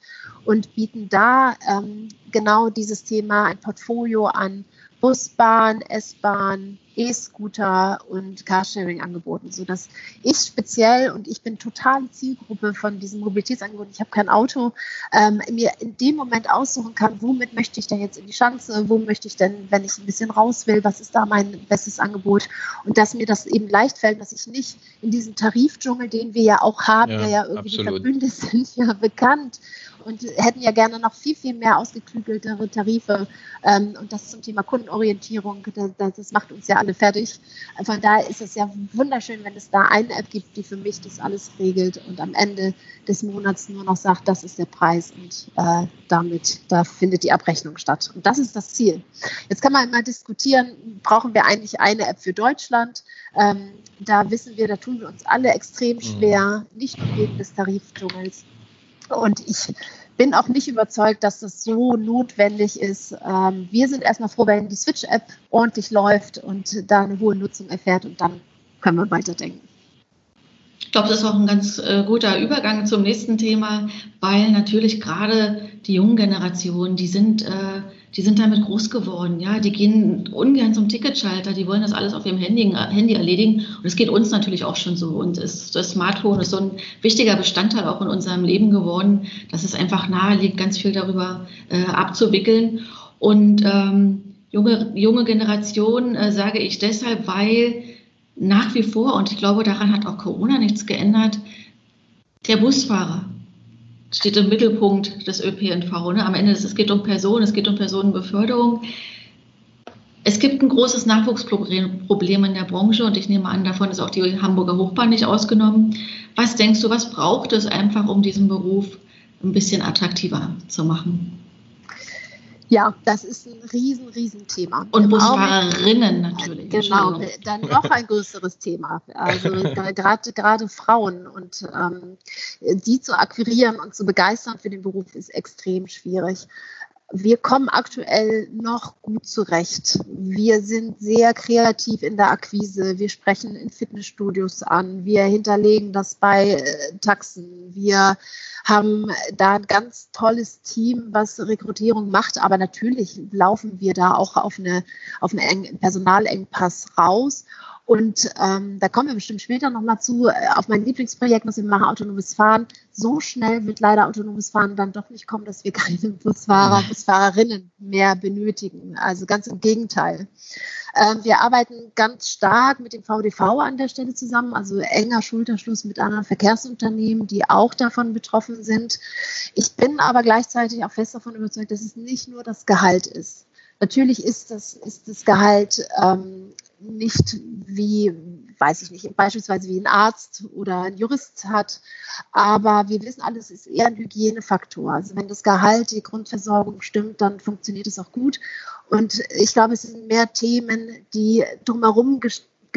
und bieten da ähm, genau dieses Thema ein Portfolio an Busbahn, S-Bahn, E-Scooter und Carsharing angeboten, sodass ich speziell und ich bin totale Zielgruppe von diesem Mobilitätsangebot. Ich habe kein Auto, ähm, mir in dem Moment aussuchen kann, womit möchte ich denn jetzt in die Schanze, wo möchte ich denn, wenn ich ein bisschen raus will, was ist da mein bestes Angebot und dass mir das eben leicht fällt, dass ich nicht in diesem Tarifdschungel, den wir ja auch haben, ja, der ja irgendwie verbündet sind, ja bekannt und hätten ja gerne noch viel, viel mehr ausgeklügeltere Tarife. Ähm, und das zum Thema Kundenorientierung, das, das, macht uns ja alle fertig. Von daher ist es ja wunderschön, wenn es da eine App gibt, die für mich das alles regelt und am Ende des Monats nur noch sagt, das ist der Preis und äh, damit, da findet die Abrechnung statt. Und das ist das Ziel. Jetzt kann man immer diskutieren, brauchen wir eigentlich eine App für Deutschland? Ähm, da wissen wir, da tun wir uns alle extrem schwer, nicht nur wegen des Tarifdschungels. Und ich bin auch nicht überzeugt, dass das so notwendig ist. Ähm, wir sind erstmal froh, wenn die Switch-App ordentlich läuft und da eine hohe Nutzung erfährt und dann können wir weiterdenken. Ich glaube, das ist auch ein ganz äh, guter Übergang zum nächsten Thema, weil natürlich gerade die jungen Generationen, die sind äh, die sind damit groß geworden. Ja, die gehen ungern zum Ticketschalter, die wollen das alles auf ihrem Handy, Handy erledigen. Und es geht uns natürlich auch schon so. Und es, das Smartphone ist so ein wichtiger Bestandteil auch in unserem Leben geworden, dass es einfach nahe liegt, ganz viel darüber äh, abzuwickeln. Und ähm, junge, junge Generation äh, sage ich deshalb, weil nach wie vor, und ich glaube, daran hat auch Corona nichts geändert, der Busfahrer steht im Mittelpunkt des ÖPNV. Ne? Am Ende, es geht um Personen, es geht um Personenbeförderung. Es gibt ein großes Nachwuchsproblem in der Branche und ich nehme an, davon ist auch die Hamburger Hochbahn nicht ausgenommen. Was denkst du, was braucht es einfach, um diesen Beruf ein bisschen attraktiver zu machen? Ja, das ist ein riesen, riesen Thema. Und Busfahrerinnen natürlich. Genau, dann noch ein größeres Thema. Also gerade gerade Frauen und ähm, die zu akquirieren und zu begeistern für den Beruf ist extrem schwierig wir kommen aktuell noch gut zurecht. Wir sind sehr kreativ in der Akquise. Wir sprechen in Fitnessstudios an. Wir hinterlegen das bei äh, Taxen. Wir haben da ein ganz tolles Team, was Rekrutierung macht. Aber natürlich laufen wir da auch auf, eine, auf einen Personalengpass raus. Und ähm, da kommen wir bestimmt später nochmal zu, äh, auf mein Lieblingsprojekt, was wir machen, autonomes Fahren. So schnell wird leider autonomes Fahren dann doch nicht kommen, dass wir keine Busfahrer, Busfahrerinnen mehr benötigen. Also ganz im Gegenteil. Ähm, wir arbeiten ganz stark mit dem VDV an der Stelle zusammen, also enger Schulterschluss mit anderen Verkehrsunternehmen, die auch davon betroffen sind. Ich bin aber gleichzeitig auch fest davon überzeugt, dass es nicht nur das Gehalt ist. Natürlich ist das, ist das Gehalt ähm, nicht wie, weiß ich nicht, beispielsweise wie ein Arzt oder ein Jurist hat. Aber wir wissen alles, ist eher ein Hygienefaktor. Also wenn das Gehalt, die Grundversorgung stimmt, dann funktioniert es auch gut. Und ich glaube, es sind mehr Themen, die drumherum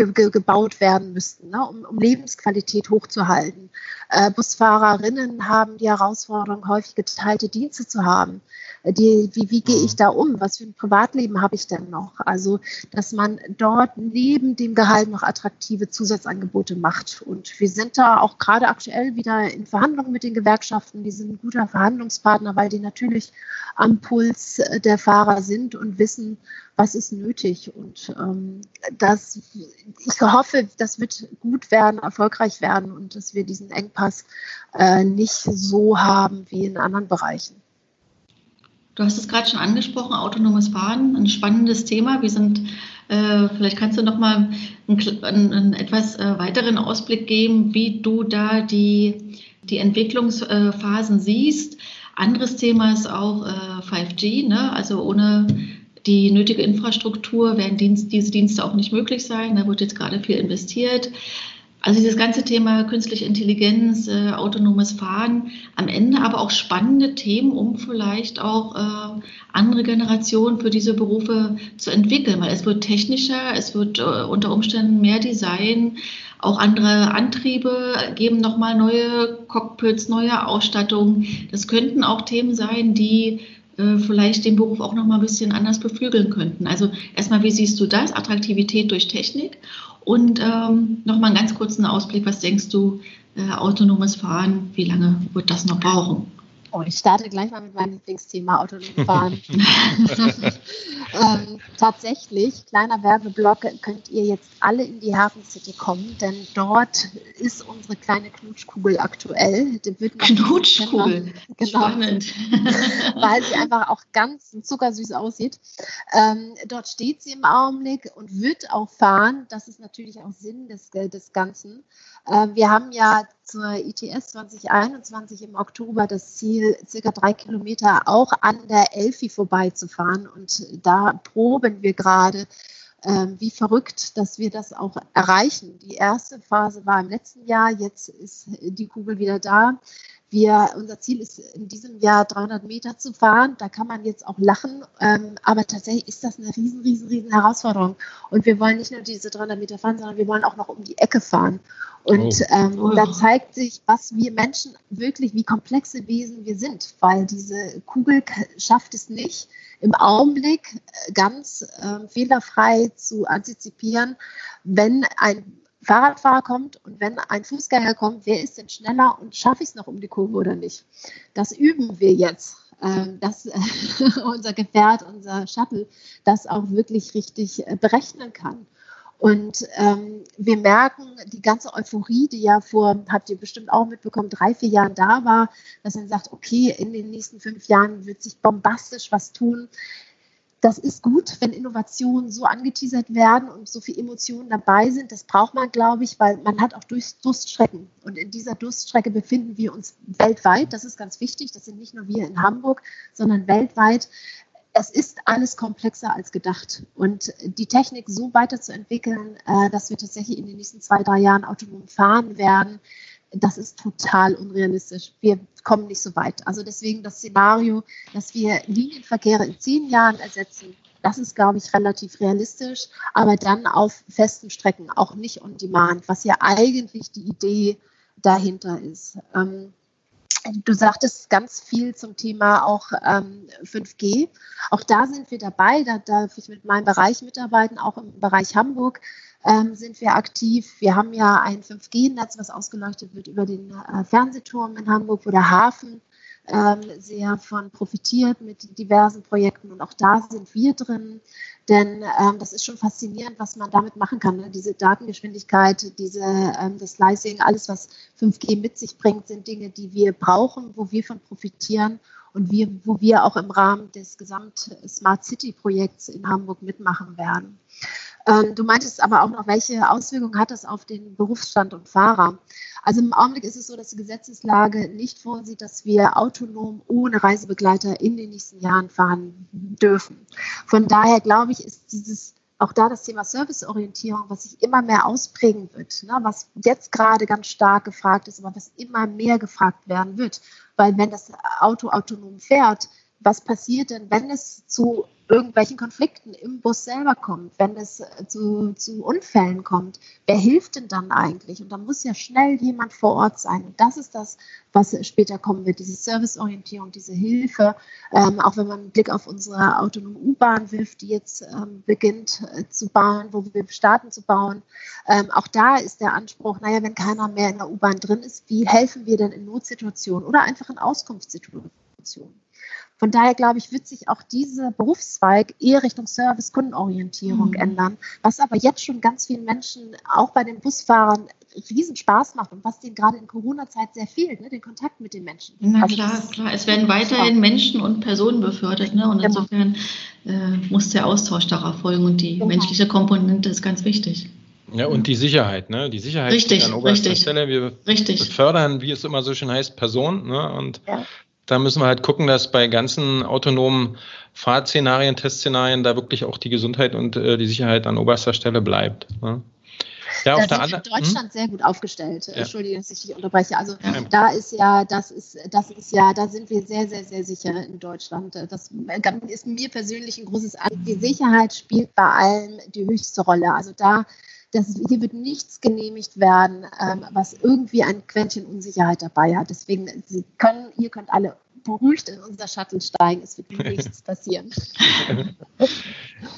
ge ge gebaut werden müssten, ne, um, um, Lebensqualität hochzuhalten. Äh, Busfahrerinnen haben die Herausforderung, häufig geteilte Dienste zu haben die, wie, wie gehe ich mhm. da um? Was für ein Privatleben habe ich denn noch? Also, dass man dort neben dem Gehalt noch attraktive Zusatzangebote macht. Und wir sind da auch gerade aktuell wieder in Verhandlungen mit den Gewerkschaften. Die sind ein guter Verhandlungspartner, weil die natürlich am Puls der Fahrer sind und wissen, was ist nötig. Und ähm, das, ich hoffe, das wird gut werden, erfolgreich werden und dass wir diesen Engpass äh, nicht so haben wie in anderen Bereichen. Du hast es gerade schon angesprochen, autonomes Fahren, ein spannendes Thema. Wir sind, äh, vielleicht kannst du noch mal einen, einen, etwas äh, weiteren Ausblick geben, wie du da die, die Entwicklungsphasen siehst. Anderes Thema ist auch äh, 5G, ne? also ohne die nötige Infrastruktur werden Dienst, diese Dienste auch nicht möglich sein. Da wird jetzt gerade viel investiert. Also dieses ganze Thema künstliche Intelligenz, äh, autonomes Fahren, am Ende aber auch spannende Themen, um vielleicht auch äh, andere Generationen für diese Berufe zu entwickeln, weil es wird technischer, es wird äh, unter Umständen mehr Design, auch andere Antriebe geben nochmal neue Cockpits, neue Ausstattung. Das könnten auch Themen sein, die äh, vielleicht den Beruf auch nochmal ein bisschen anders beflügeln könnten. Also erstmal, wie siehst du das? Attraktivität durch Technik und ähm, nochmal einen ganz kurzen Ausblick, was denkst du, äh, autonomes Fahren, wie lange wird das noch brauchen? Oh, ich starte gleich mal mit meinem Lieblingsthema autonom fahren. ähm, tatsächlich, kleiner Werbeblock, könnt ihr jetzt alle in die Hafen City kommen, denn dort ist unsere kleine Knutschkugel aktuell. Knutschkugel, genau, spannend. weil sie einfach auch ganz zuckersüß aussieht. Ähm, dort steht sie im Augenblick und wird auch fahren. Das ist natürlich auch Sinn des, des Ganzen. Ähm, wir haben ja zur ITS 2021 im Oktober das Ziel, circa drei Kilometer auch an der Elfi vorbeizufahren. Und da proben wir gerade, ähm, wie verrückt, dass wir das auch erreichen. Die erste Phase war im letzten Jahr, jetzt ist die Kugel wieder da. Wir, unser Ziel ist in diesem Jahr 300 Meter zu fahren. Da kann man jetzt auch lachen. Ähm, aber tatsächlich ist das eine riesen, riesen, riesen Herausforderung. Und wir wollen nicht nur diese 300 Meter fahren, sondern wir wollen auch noch um die Ecke fahren. Und oh. ähm, oh. da zeigt sich, was wir Menschen wirklich, wie komplexe Wesen wir sind, weil diese Kugel schafft es nicht, im Augenblick äh, ganz äh, fehlerfrei zu antizipieren, wenn ein Fahrradfahrer kommt und wenn ein Fußgänger kommt, wer ist denn schneller und schaffe ich es noch um die Kurve oder nicht? Das üben wir jetzt, ähm, dass unser Gefährt, unser Shuttle das auch wirklich richtig äh, berechnen kann. Und ähm, wir merken die ganze Euphorie, die ja vor, habt ihr bestimmt auch mitbekommen, drei, vier Jahren da war, dass man sagt, okay, in den nächsten fünf Jahren wird sich bombastisch was tun. Das ist gut, wenn Innovationen so angeteasert werden und so viele Emotionen dabei sind. Das braucht man, glaube ich, weil man hat auch Durststrecken. Und in dieser Durststrecke befinden wir uns weltweit. Das ist ganz wichtig. Das sind nicht nur wir in Hamburg, sondern weltweit. Es ist alles komplexer als gedacht. Und die Technik so weiterzuentwickeln, äh, dass wir tatsächlich in den nächsten zwei, drei Jahren autonom fahren werden, das ist total unrealistisch. Wir kommen nicht so weit. Also deswegen das Szenario, dass wir Linienverkehre in zehn Jahren ersetzen, das ist, glaube ich, relativ realistisch, aber dann auf festen Strecken, auch nicht on demand, was ja eigentlich die Idee dahinter ist. Ähm, Du sagtest ganz viel zum Thema auch ähm, 5G. Auch da sind wir dabei. Da darf ich mit meinem Bereich mitarbeiten, auch im Bereich Hamburg ähm, sind wir aktiv. Wir haben ja ein 5G-Netz, was ausgeleuchtet wird über den äh, Fernsehturm in Hamburg, wo der Hafen ähm, sehr von profitiert mit diversen Projekten. Und auch da sind wir drin. Denn ähm, das ist schon faszinierend, was man damit machen kann. Ne? Diese Datengeschwindigkeit, diese, ähm, das Slicing, alles, was 5G mit sich bringt, sind Dinge, die wir brauchen, wo wir von profitieren und wir, wo wir auch im Rahmen des Gesamt Smart City Projekts in Hamburg mitmachen werden. Ähm, du meintest aber auch noch, welche Auswirkungen hat das auf den Berufsstand und Fahrer? Also im Augenblick ist es so, dass die Gesetzeslage nicht vorsieht, dass wir autonom ohne Reisebegleiter in den nächsten Jahren fahren dürfen. Von daher glaube ich, ist dieses auch da das Thema Serviceorientierung, was sich immer mehr ausprägen wird, ne, was jetzt gerade ganz stark gefragt ist, aber was immer mehr gefragt werden wird. Weil wenn das Auto autonom fährt, was passiert denn, wenn es zu irgendwelchen Konflikten im Bus selber kommt, wenn es zu, zu Unfällen kommt? Wer hilft denn dann eigentlich? Und da muss ja schnell jemand vor Ort sein. Und das ist das, was später kommen wird, diese Serviceorientierung, diese Hilfe. Ähm, auch wenn man einen Blick auf unsere autonome U-Bahn wirft, die jetzt ähm, beginnt äh, zu bauen, wo wir starten zu bauen. Ähm, auch da ist der Anspruch, naja, wenn keiner mehr in der U-Bahn drin ist, wie helfen wir denn in Notsituationen oder einfach in Auskunftssituationen? Von daher glaube ich, wird sich auch dieser Berufszweig eher Richtung Service, Kundenorientierung mhm. ändern, was aber jetzt schon ganz vielen Menschen, auch bei den Busfahrern, riesen Spaß macht und was denen gerade in Corona-Zeit sehr fehlt, ne, den Kontakt mit den Menschen. Na also klar, klar. Es werden weiterhin Menschen und Personen befördert, ne? Und genau. insofern äh, muss der Austausch darauf folgen und die genau. menschliche Komponente ist ganz wichtig. Ja, und die Sicherheit, ne? Die Sicherheit richtig, an oberster richtig, Stelle. Wir richtig. fördern, wie es immer so schön heißt, Personen, ne? Und ja da müssen wir halt gucken, dass bei ganzen autonomen Fahrtszenarien, Testszenarien da wirklich auch die Gesundheit und äh, die Sicherheit an oberster Stelle bleibt. Ne? Ja, da sind wir in Deutschland hm? sehr gut aufgestellt. Ja. Entschuldige, dass ich dich unterbreche. Also ja. da ist ja, das ist, das ist ja, da sind wir sehr, sehr, sehr sicher in Deutschland. Das ist mir persönlich ein großes Anliegen. Die Sicherheit spielt bei allem die höchste Rolle. Also da das, hier wird nichts genehmigt werden, ähm, was irgendwie ein Quäntchen Unsicherheit dabei hat. Deswegen, Sie können, ihr könnt alle beruhigt in unser Shuttle steigen. Es wird nichts passieren.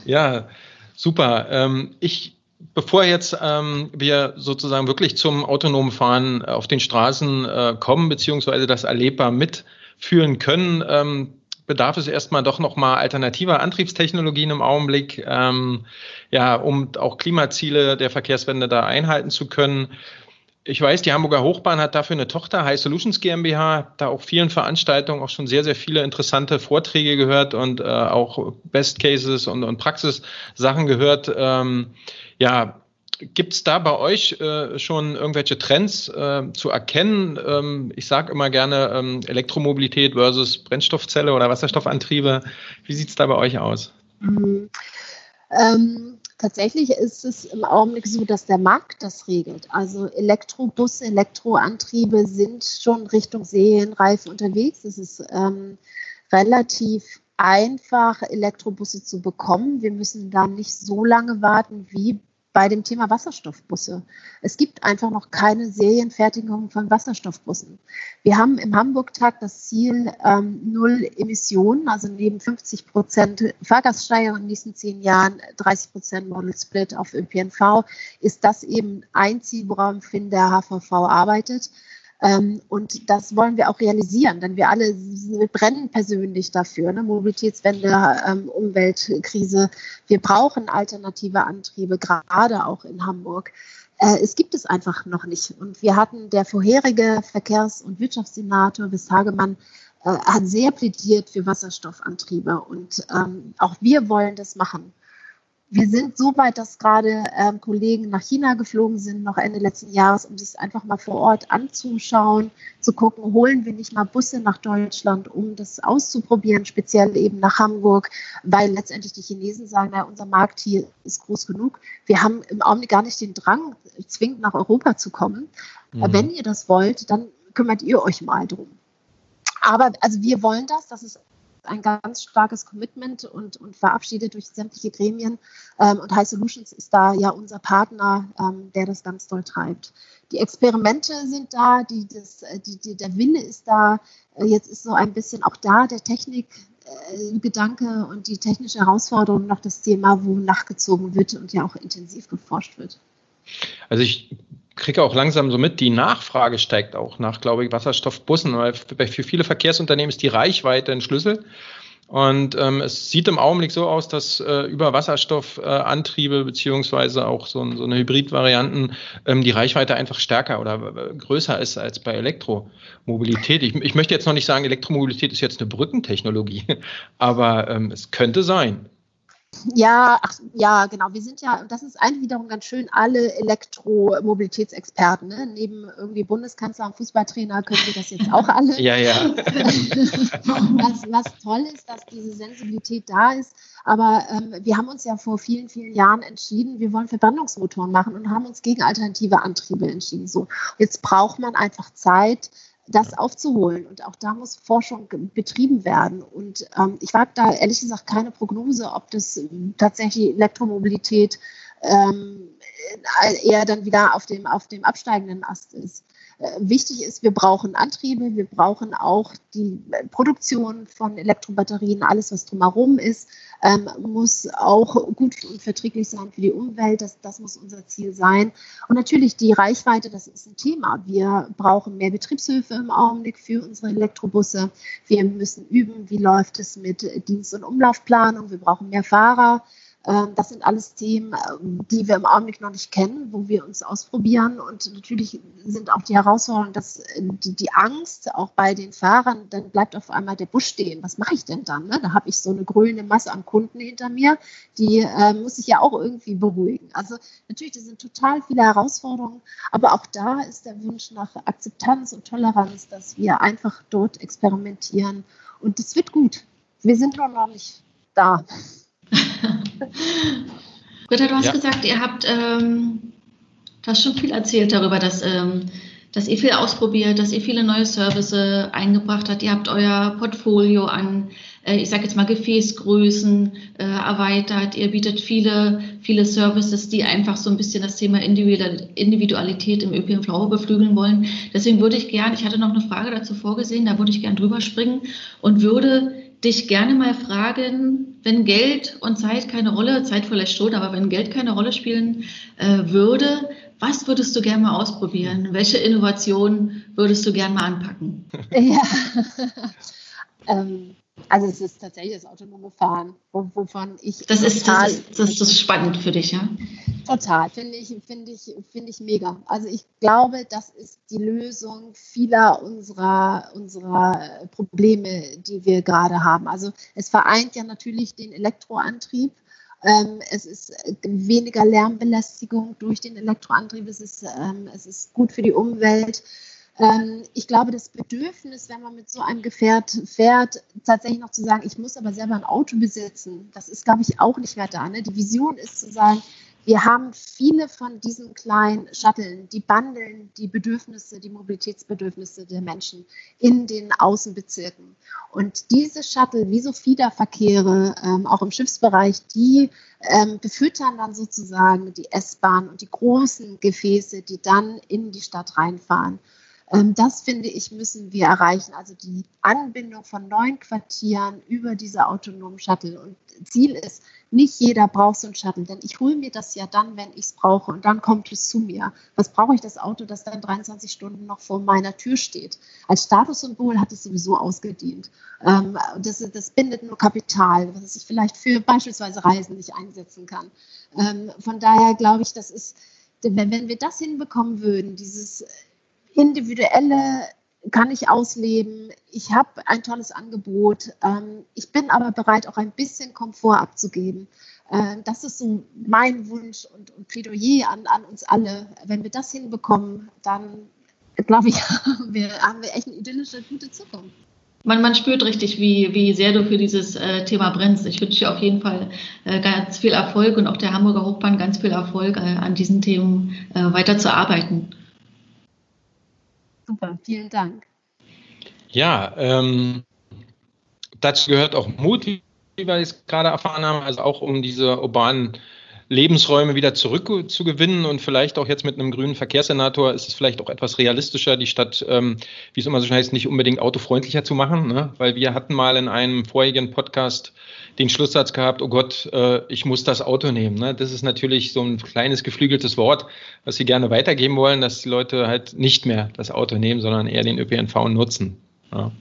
ja, super. Ähm, ich bevor jetzt ähm, wir sozusagen wirklich zum autonomen Fahren auf den Straßen äh, kommen, beziehungsweise das erlebbar mitführen können, ähm, bedarf es erstmal doch nochmal alternativer Antriebstechnologien im Augenblick, ähm, ja, um auch Klimaziele der Verkehrswende da einhalten zu können. Ich weiß, die Hamburger Hochbahn hat dafür eine Tochter, High Solutions GmbH, da auch vielen Veranstaltungen auch schon sehr, sehr viele interessante Vorträge gehört und äh, auch Best Cases und, und Praxissachen gehört. Ähm, ja, Gibt es da bei euch äh, schon irgendwelche Trends äh, zu erkennen? Ähm, ich sage immer gerne ähm, Elektromobilität versus Brennstoffzelle oder Wasserstoffantriebe. Wie sieht es da bei euch aus? Mhm. Ähm, tatsächlich ist es im Augenblick so, dass der Markt das regelt. Also Elektrobusse, Elektroantriebe sind schon Richtung Serienreife unterwegs. Es ist ähm, relativ einfach, Elektrobusse zu bekommen. Wir müssen da nicht so lange warten wie bei dem Thema Wasserstoffbusse. Es gibt einfach noch keine Serienfertigung von Wasserstoffbussen. Wir haben im Hamburg-Tag das Ziel ähm, Null Emissionen, also neben 50 Prozent Fahrgaststeigerung in den nächsten zehn Jahren, 30 Prozent Model Split auf ÖPNV, ist das eben ein Ziel, worauf der HVV arbeitet. Ähm, und das wollen wir auch realisieren, denn wir alle brennen persönlich dafür. Ne? Mobilitätswende, ähm, Umweltkrise. Wir brauchen alternative Antriebe, gerade auch in Hamburg. Äh, es gibt es einfach noch nicht. Und wir hatten der vorherige Verkehrs- und Wirtschaftssenator, Hagemann, äh, hat sehr plädiert für Wasserstoffantriebe und ähm, auch wir wollen das machen. Wir sind so weit, dass gerade ähm, Kollegen nach China geflogen sind, noch Ende letzten Jahres, um sich einfach mal vor Ort anzuschauen, zu gucken, holen wir nicht mal Busse nach Deutschland, um das auszuprobieren, speziell eben nach Hamburg, weil letztendlich die Chinesen sagen, na, unser Markt hier ist groß genug. Wir haben im Augenblick gar nicht den Drang, zwingend nach Europa zu kommen. Mhm. Wenn ihr das wollt, dann kümmert ihr euch mal drum. Aber also wir wollen das, das ist ein ganz starkes Commitment und, und verabschiedet durch sämtliche Gremien. Ähm, und High Solutions ist da ja unser Partner, ähm, der das ganz doll treibt. Die Experimente sind da, die, das, äh, die, die, der Wille ist da. Äh, jetzt ist so ein bisschen auch da der Technikgedanke äh, und die technische Herausforderung noch das Thema, wo nachgezogen wird und ja auch intensiv geforscht wird. Also ich kriege auch langsam so mit, die Nachfrage steigt auch nach, glaube ich, Wasserstoffbussen, weil für viele Verkehrsunternehmen ist die Reichweite ein Schlüssel. Und ähm, es sieht im Augenblick so aus, dass äh, über Wasserstoffantriebe äh, beziehungsweise auch so, so eine Hybridvarianten ähm, die Reichweite einfach stärker oder größer ist als bei Elektromobilität. Ich, ich möchte jetzt noch nicht sagen, Elektromobilität ist jetzt eine Brückentechnologie, aber ähm, es könnte sein. Ja, ach, ja, genau. Wir sind ja, das ist eigentlich wiederum ganz schön, alle Elektromobilitätsexperten. Ne? Neben irgendwie Bundeskanzler und Fußballtrainer können wir das jetzt auch alle. ja, ja. was, was toll ist, dass diese Sensibilität da ist. Aber ähm, wir haben uns ja vor vielen, vielen Jahren entschieden, wir wollen Verbrennungsmotoren machen und haben uns gegen alternative Antriebe entschieden. So, jetzt braucht man einfach Zeit, das aufzuholen. Und auch da muss Forschung betrieben werden. Und ähm, ich wage da ehrlich gesagt keine Prognose, ob das tatsächlich Elektromobilität ähm, eher dann wieder auf dem, auf dem absteigenden Ast ist. Äh, wichtig ist, wir brauchen Antriebe, wir brauchen auch die Produktion von Elektrobatterien, alles, was drumherum ist, ähm, muss auch gut und verträglich sein für die Umwelt. Das, das muss unser Ziel sein. Und natürlich die Reichweite, das ist ein Thema. Wir brauchen mehr Betriebshöfe im Augenblick für unsere Elektrobusse. Wir müssen üben, wie läuft es mit Dienst- und Umlaufplanung. Wir brauchen mehr Fahrer. Ähm, das sind alles Themen, ähm, die wir im Augenblick noch nicht kennen, wo wir uns ausprobieren. Und natürlich sind auch die Herausforderungen, dass äh, die, Angst auch bei den Fahrern, dann bleibt auf einmal der Bus stehen. Was mache ich denn dann? Ne? Da habe ich so eine grüne Masse an Kunden hinter mir, die äh, muss ich ja auch irgendwie beruhigen. Also natürlich, das sind total viele Herausforderungen, aber auch da ist der Wunsch nach Akzeptanz und Toleranz, dass wir einfach dort experimentieren. Und das wird gut. Wir sind noch nicht da. Britta, du hast ja. gesagt, ihr habt, ähm, du hast schon viel erzählt darüber, dass, ähm, dass ihr viel ausprobiert, dass ihr viele neue Services eingebracht habt. Ihr habt euer Portfolio an, äh, ich sage jetzt mal Gefäßgrößen äh, erweitert. Ihr bietet viele, viele Services, die einfach so ein bisschen das Thema Individualität im ÖPNV beflügeln wollen. Deswegen würde ich gern, ich hatte noch eine Frage dazu vorgesehen, da würde ich gern drüber springen und würde dich gerne mal fragen, wenn Geld und Zeit keine Rolle, Zeit vielleicht schon, aber wenn Geld keine Rolle spielen äh, würde, was würdest du gerne mal ausprobieren? Welche Innovation würdest du gerne mal anpacken? Ja, ähm, also es ist tatsächlich das autonome Fahren, wovon ich. Das ist, das ist, das ist spannend für dich, ja? Total, finde ich, finde ich, finde ich mega. Also ich glaube, das ist die Lösung vieler unserer, unserer Probleme, die wir gerade haben. Also es vereint ja natürlich den Elektroantrieb. Ähm, es ist weniger Lärmbelästigung durch den Elektroantrieb. Es ist, ähm, es ist gut für die Umwelt. Ähm, ich glaube, das Bedürfnis, wenn man mit so einem Gefährt fährt, tatsächlich noch zu sagen, ich muss aber selber ein Auto besitzen, das ist, glaube ich, auch nicht mehr da. Ne? Die Vision ist zu sagen, wir haben viele von diesen kleinen Shuttlen, die bundeln die Bedürfnisse, die Mobilitätsbedürfnisse der Menschen in den Außenbezirken. Und diese Shuttle, wie so Fiederverkehre, ähm, auch im Schiffsbereich, die ähm, befüttern dann sozusagen die S-Bahn und die großen Gefäße, die dann in die Stadt reinfahren. Ähm, das finde ich, müssen wir erreichen. Also die Anbindung von neuen Quartieren über diese autonomen Shuttle. Und Ziel ist, nicht jeder braucht so ein Shuttle, denn ich hole mir das ja dann, wenn ich es brauche und dann kommt es zu mir. Was brauche ich das Auto, das dann 23 Stunden noch vor meiner Tür steht? Als Statussymbol hat es sowieso ausgedient. Ähm, das, das bindet nur Kapital, was ich vielleicht für beispielsweise Reisen nicht einsetzen kann. Ähm, von daher glaube ich, das ist, wenn wir das hinbekommen würden, dieses individuelle kann ich ausleben. Ich habe ein tolles Angebot. Ähm, ich bin aber bereit, auch ein bisschen Komfort abzugeben. Äh, das ist so mein Wunsch und, und Plädoyer an, an, uns alle. Wenn wir das hinbekommen, dann glaube ich, haben wir, haben wir echt eine idyllische, gute Zukunft. Man, man spürt richtig, wie, wie sehr du für dieses äh, Thema brennst. Ich wünsche dir auf jeden Fall äh, ganz viel Erfolg und auch der Hamburger Hochbahn ganz viel Erfolg, äh, an diesen Themen äh, weiterzuarbeiten. Super, vielen Dank. Ja, ähm, dazu gehört auch Mut, wie wir es gerade erfahren haben, also auch um diese urbanen Lebensräume wieder zurückzugewinnen und vielleicht auch jetzt mit einem grünen Verkehrssenator ist es vielleicht auch etwas realistischer, die Stadt, ähm, wie es immer so schön heißt, nicht unbedingt autofreundlicher zu machen, ne? weil wir hatten mal in einem vorherigen Podcast den Schlusssatz gehabt, oh Gott, äh, ich muss das Auto nehmen. Ne? Das ist natürlich so ein kleines geflügeltes Wort, was Sie gerne weitergeben wollen, dass die Leute halt nicht mehr das Auto nehmen, sondern eher den ÖPNV nutzen. Ja.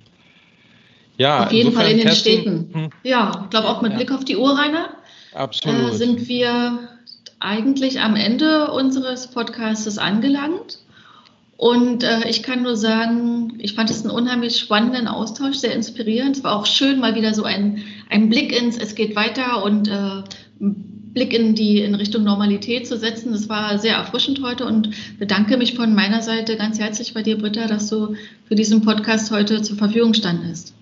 Ja, auf jeden Fall in den Städten. Hm. Ja, ich glaube auch mit ja. Blick auf die Uhr, Rainer. Absolut. Äh, sind wir eigentlich am Ende unseres Podcasts angelangt. Und äh, ich kann nur sagen, ich fand es einen unheimlich spannenden Austausch, sehr inspirierend. Es war auch schön, mal wieder so ein, ein Blick ins Es geht weiter und äh, Blick in die in Richtung Normalität zu setzen. Das war sehr erfrischend heute und bedanke mich von meiner Seite ganz herzlich bei dir, Britta, dass du für diesen Podcast heute zur Verfügung standest.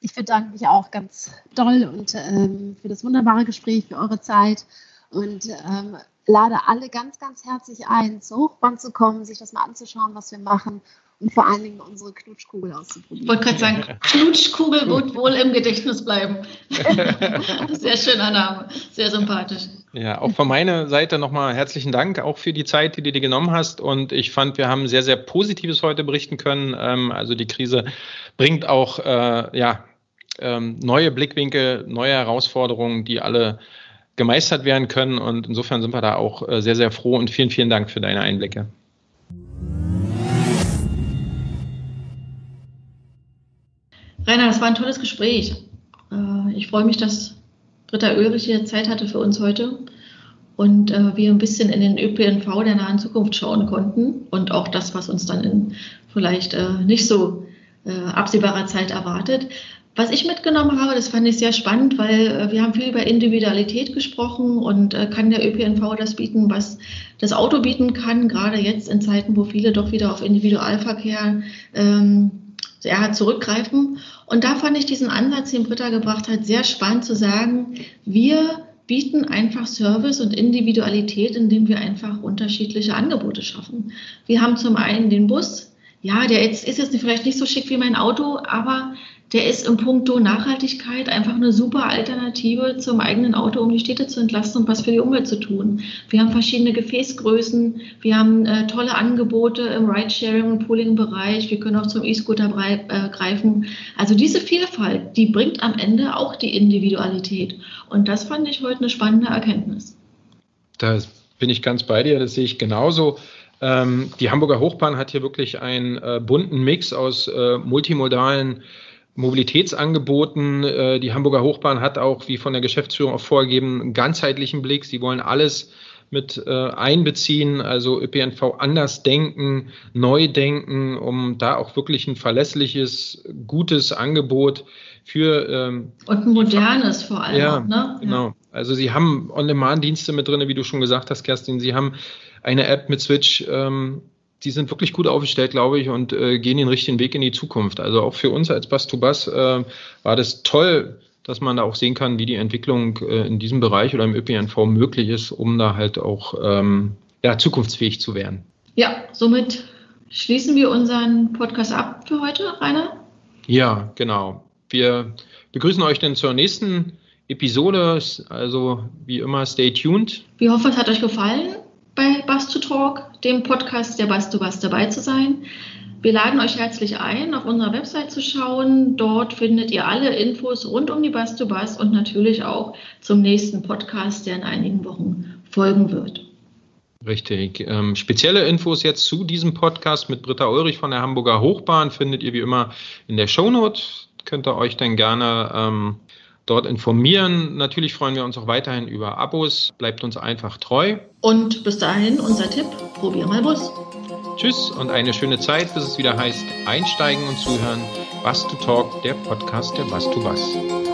Ich bedanke mich auch ganz doll und ähm, für das wunderbare Gespräch, für eure Zeit und ähm, lade alle ganz, ganz herzlich ein, zur Hochbahn zu kommen, sich das mal anzuschauen, was wir machen und vor allen Dingen unsere Knutschkugel auszuprobieren. Ich wollte gerade sagen, Knutschkugel wird wohl im Gedächtnis bleiben. Sehr schöner Name, sehr sympathisch. Ja, auch von meiner Seite nochmal herzlichen Dank auch für die Zeit, die du dir genommen hast. Und ich fand, wir haben sehr, sehr Positives heute berichten können. Ähm, also die Krise bringt auch äh, ja, ähm, neue Blickwinkel, neue Herausforderungen, die alle gemeistert werden können. Und insofern sind wir da auch äh, sehr, sehr froh und vielen, vielen Dank für deine Einblicke. Rainer, das war ein tolles Gespräch. Äh, ich freue mich, dass Britta Ulrich hier Zeit hatte für uns heute und äh, wir ein bisschen in den ÖPNV der nahen Zukunft schauen konnten und auch das, was uns dann in vielleicht äh, nicht so absehbarer Zeit erwartet. Was ich mitgenommen habe, das fand ich sehr spannend, weil wir haben viel über Individualität gesprochen und kann der ÖPNV das bieten, was das Auto bieten kann, gerade jetzt in Zeiten, wo viele doch wieder auf Individualverkehr ähm, ja, zurückgreifen. Und da fand ich diesen Ansatz, den Britta gebracht hat, sehr spannend zu sagen, wir bieten einfach Service und Individualität, indem wir einfach unterschiedliche Angebote schaffen. Wir haben zum einen den Bus, ja, der jetzt, ist jetzt vielleicht nicht so schick wie mein Auto, aber der ist im Punkto Nachhaltigkeit einfach eine super Alternative zum eigenen Auto, um die Städte zu entlasten und was für die Umwelt zu tun. Wir haben verschiedene Gefäßgrößen, wir haben äh, tolle Angebote im Ridesharing- und Pooling-Bereich, wir können auch zum E-Scooter äh, greifen. Also diese Vielfalt, die bringt am Ende auch die Individualität. Und das fand ich heute eine spannende Erkenntnis. Da bin ich ganz bei dir, das sehe ich genauso. Ähm, die Hamburger Hochbahn hat hier wirklich einen äh, bunten Mix aus äh, multimodalen Mobilitätsangeboten. Äh, die Hamburger Hochbahn hat auch, wie von der Geschäftsführung auch vorgegeben, einen ganzheitlichen Blick. Sie wollen alles mit äh, einbeziehen, also ÖPNV anders denken, neu denken, um da auch wirklich ein verlässliches, gutes Angebot für ähm, und ein modernes vor allem. Ja, auch, ne? genau. Ja. Also sie haben On-Demand-Dienste mit drin, wie du schon gesagt hast, Kerstin. Sie haben eine App mit Switch. Ähm, die sind wirklich gut aufgestellt, glaube ich, und äh, gehen den richtigen Weg in die Zukunft. Also auch für uns als Bus-to-Bus äh, war das toll, dass man da auch sehen kann, wie die Entwicklung äh, in diesem Bereich oder im ÖPNV möglich ist, um da halt auch ähm, ja, zukunftsfähig zu werden. Ja, somit schließen wir unseren Podcast ab für heute, Rainer. Ja, genau. Wir begrüßen euch dann zur nächsten Episode. Also wie immer, stay tuned. Wir hoffen, es hat euch gefallen bei Bus to Talk, dem Podcast der Bus to Bus dabei zu sein. Wir laden euch herzlich ein, auf unserer Website zu schauen. Dort findet ihr alle Infos rund um die Bus to Bus und natürlich auch zum nächsten Podcast, der in einigen Wochen folgen wird. Richtig. Ähm, spezielle Infos jetzt zu diesem Podcast mit Britta Ulrich von der Hamburger Hochbahn findet ihr wie immer in der Shownote. Könnt ihr euch dann gerne ähm, dort informieren. Natürlich freuen wir uns auch weiterhin über Abos. Bleibt uns einfach treu. Und bis dahin unser Tipp, probier mal Bus. Tschüss und eine schöne Zeit, bis es wieder heißt Einsteigen und Zuhören. Bus to Talk, der Podcast der Bus to Bus.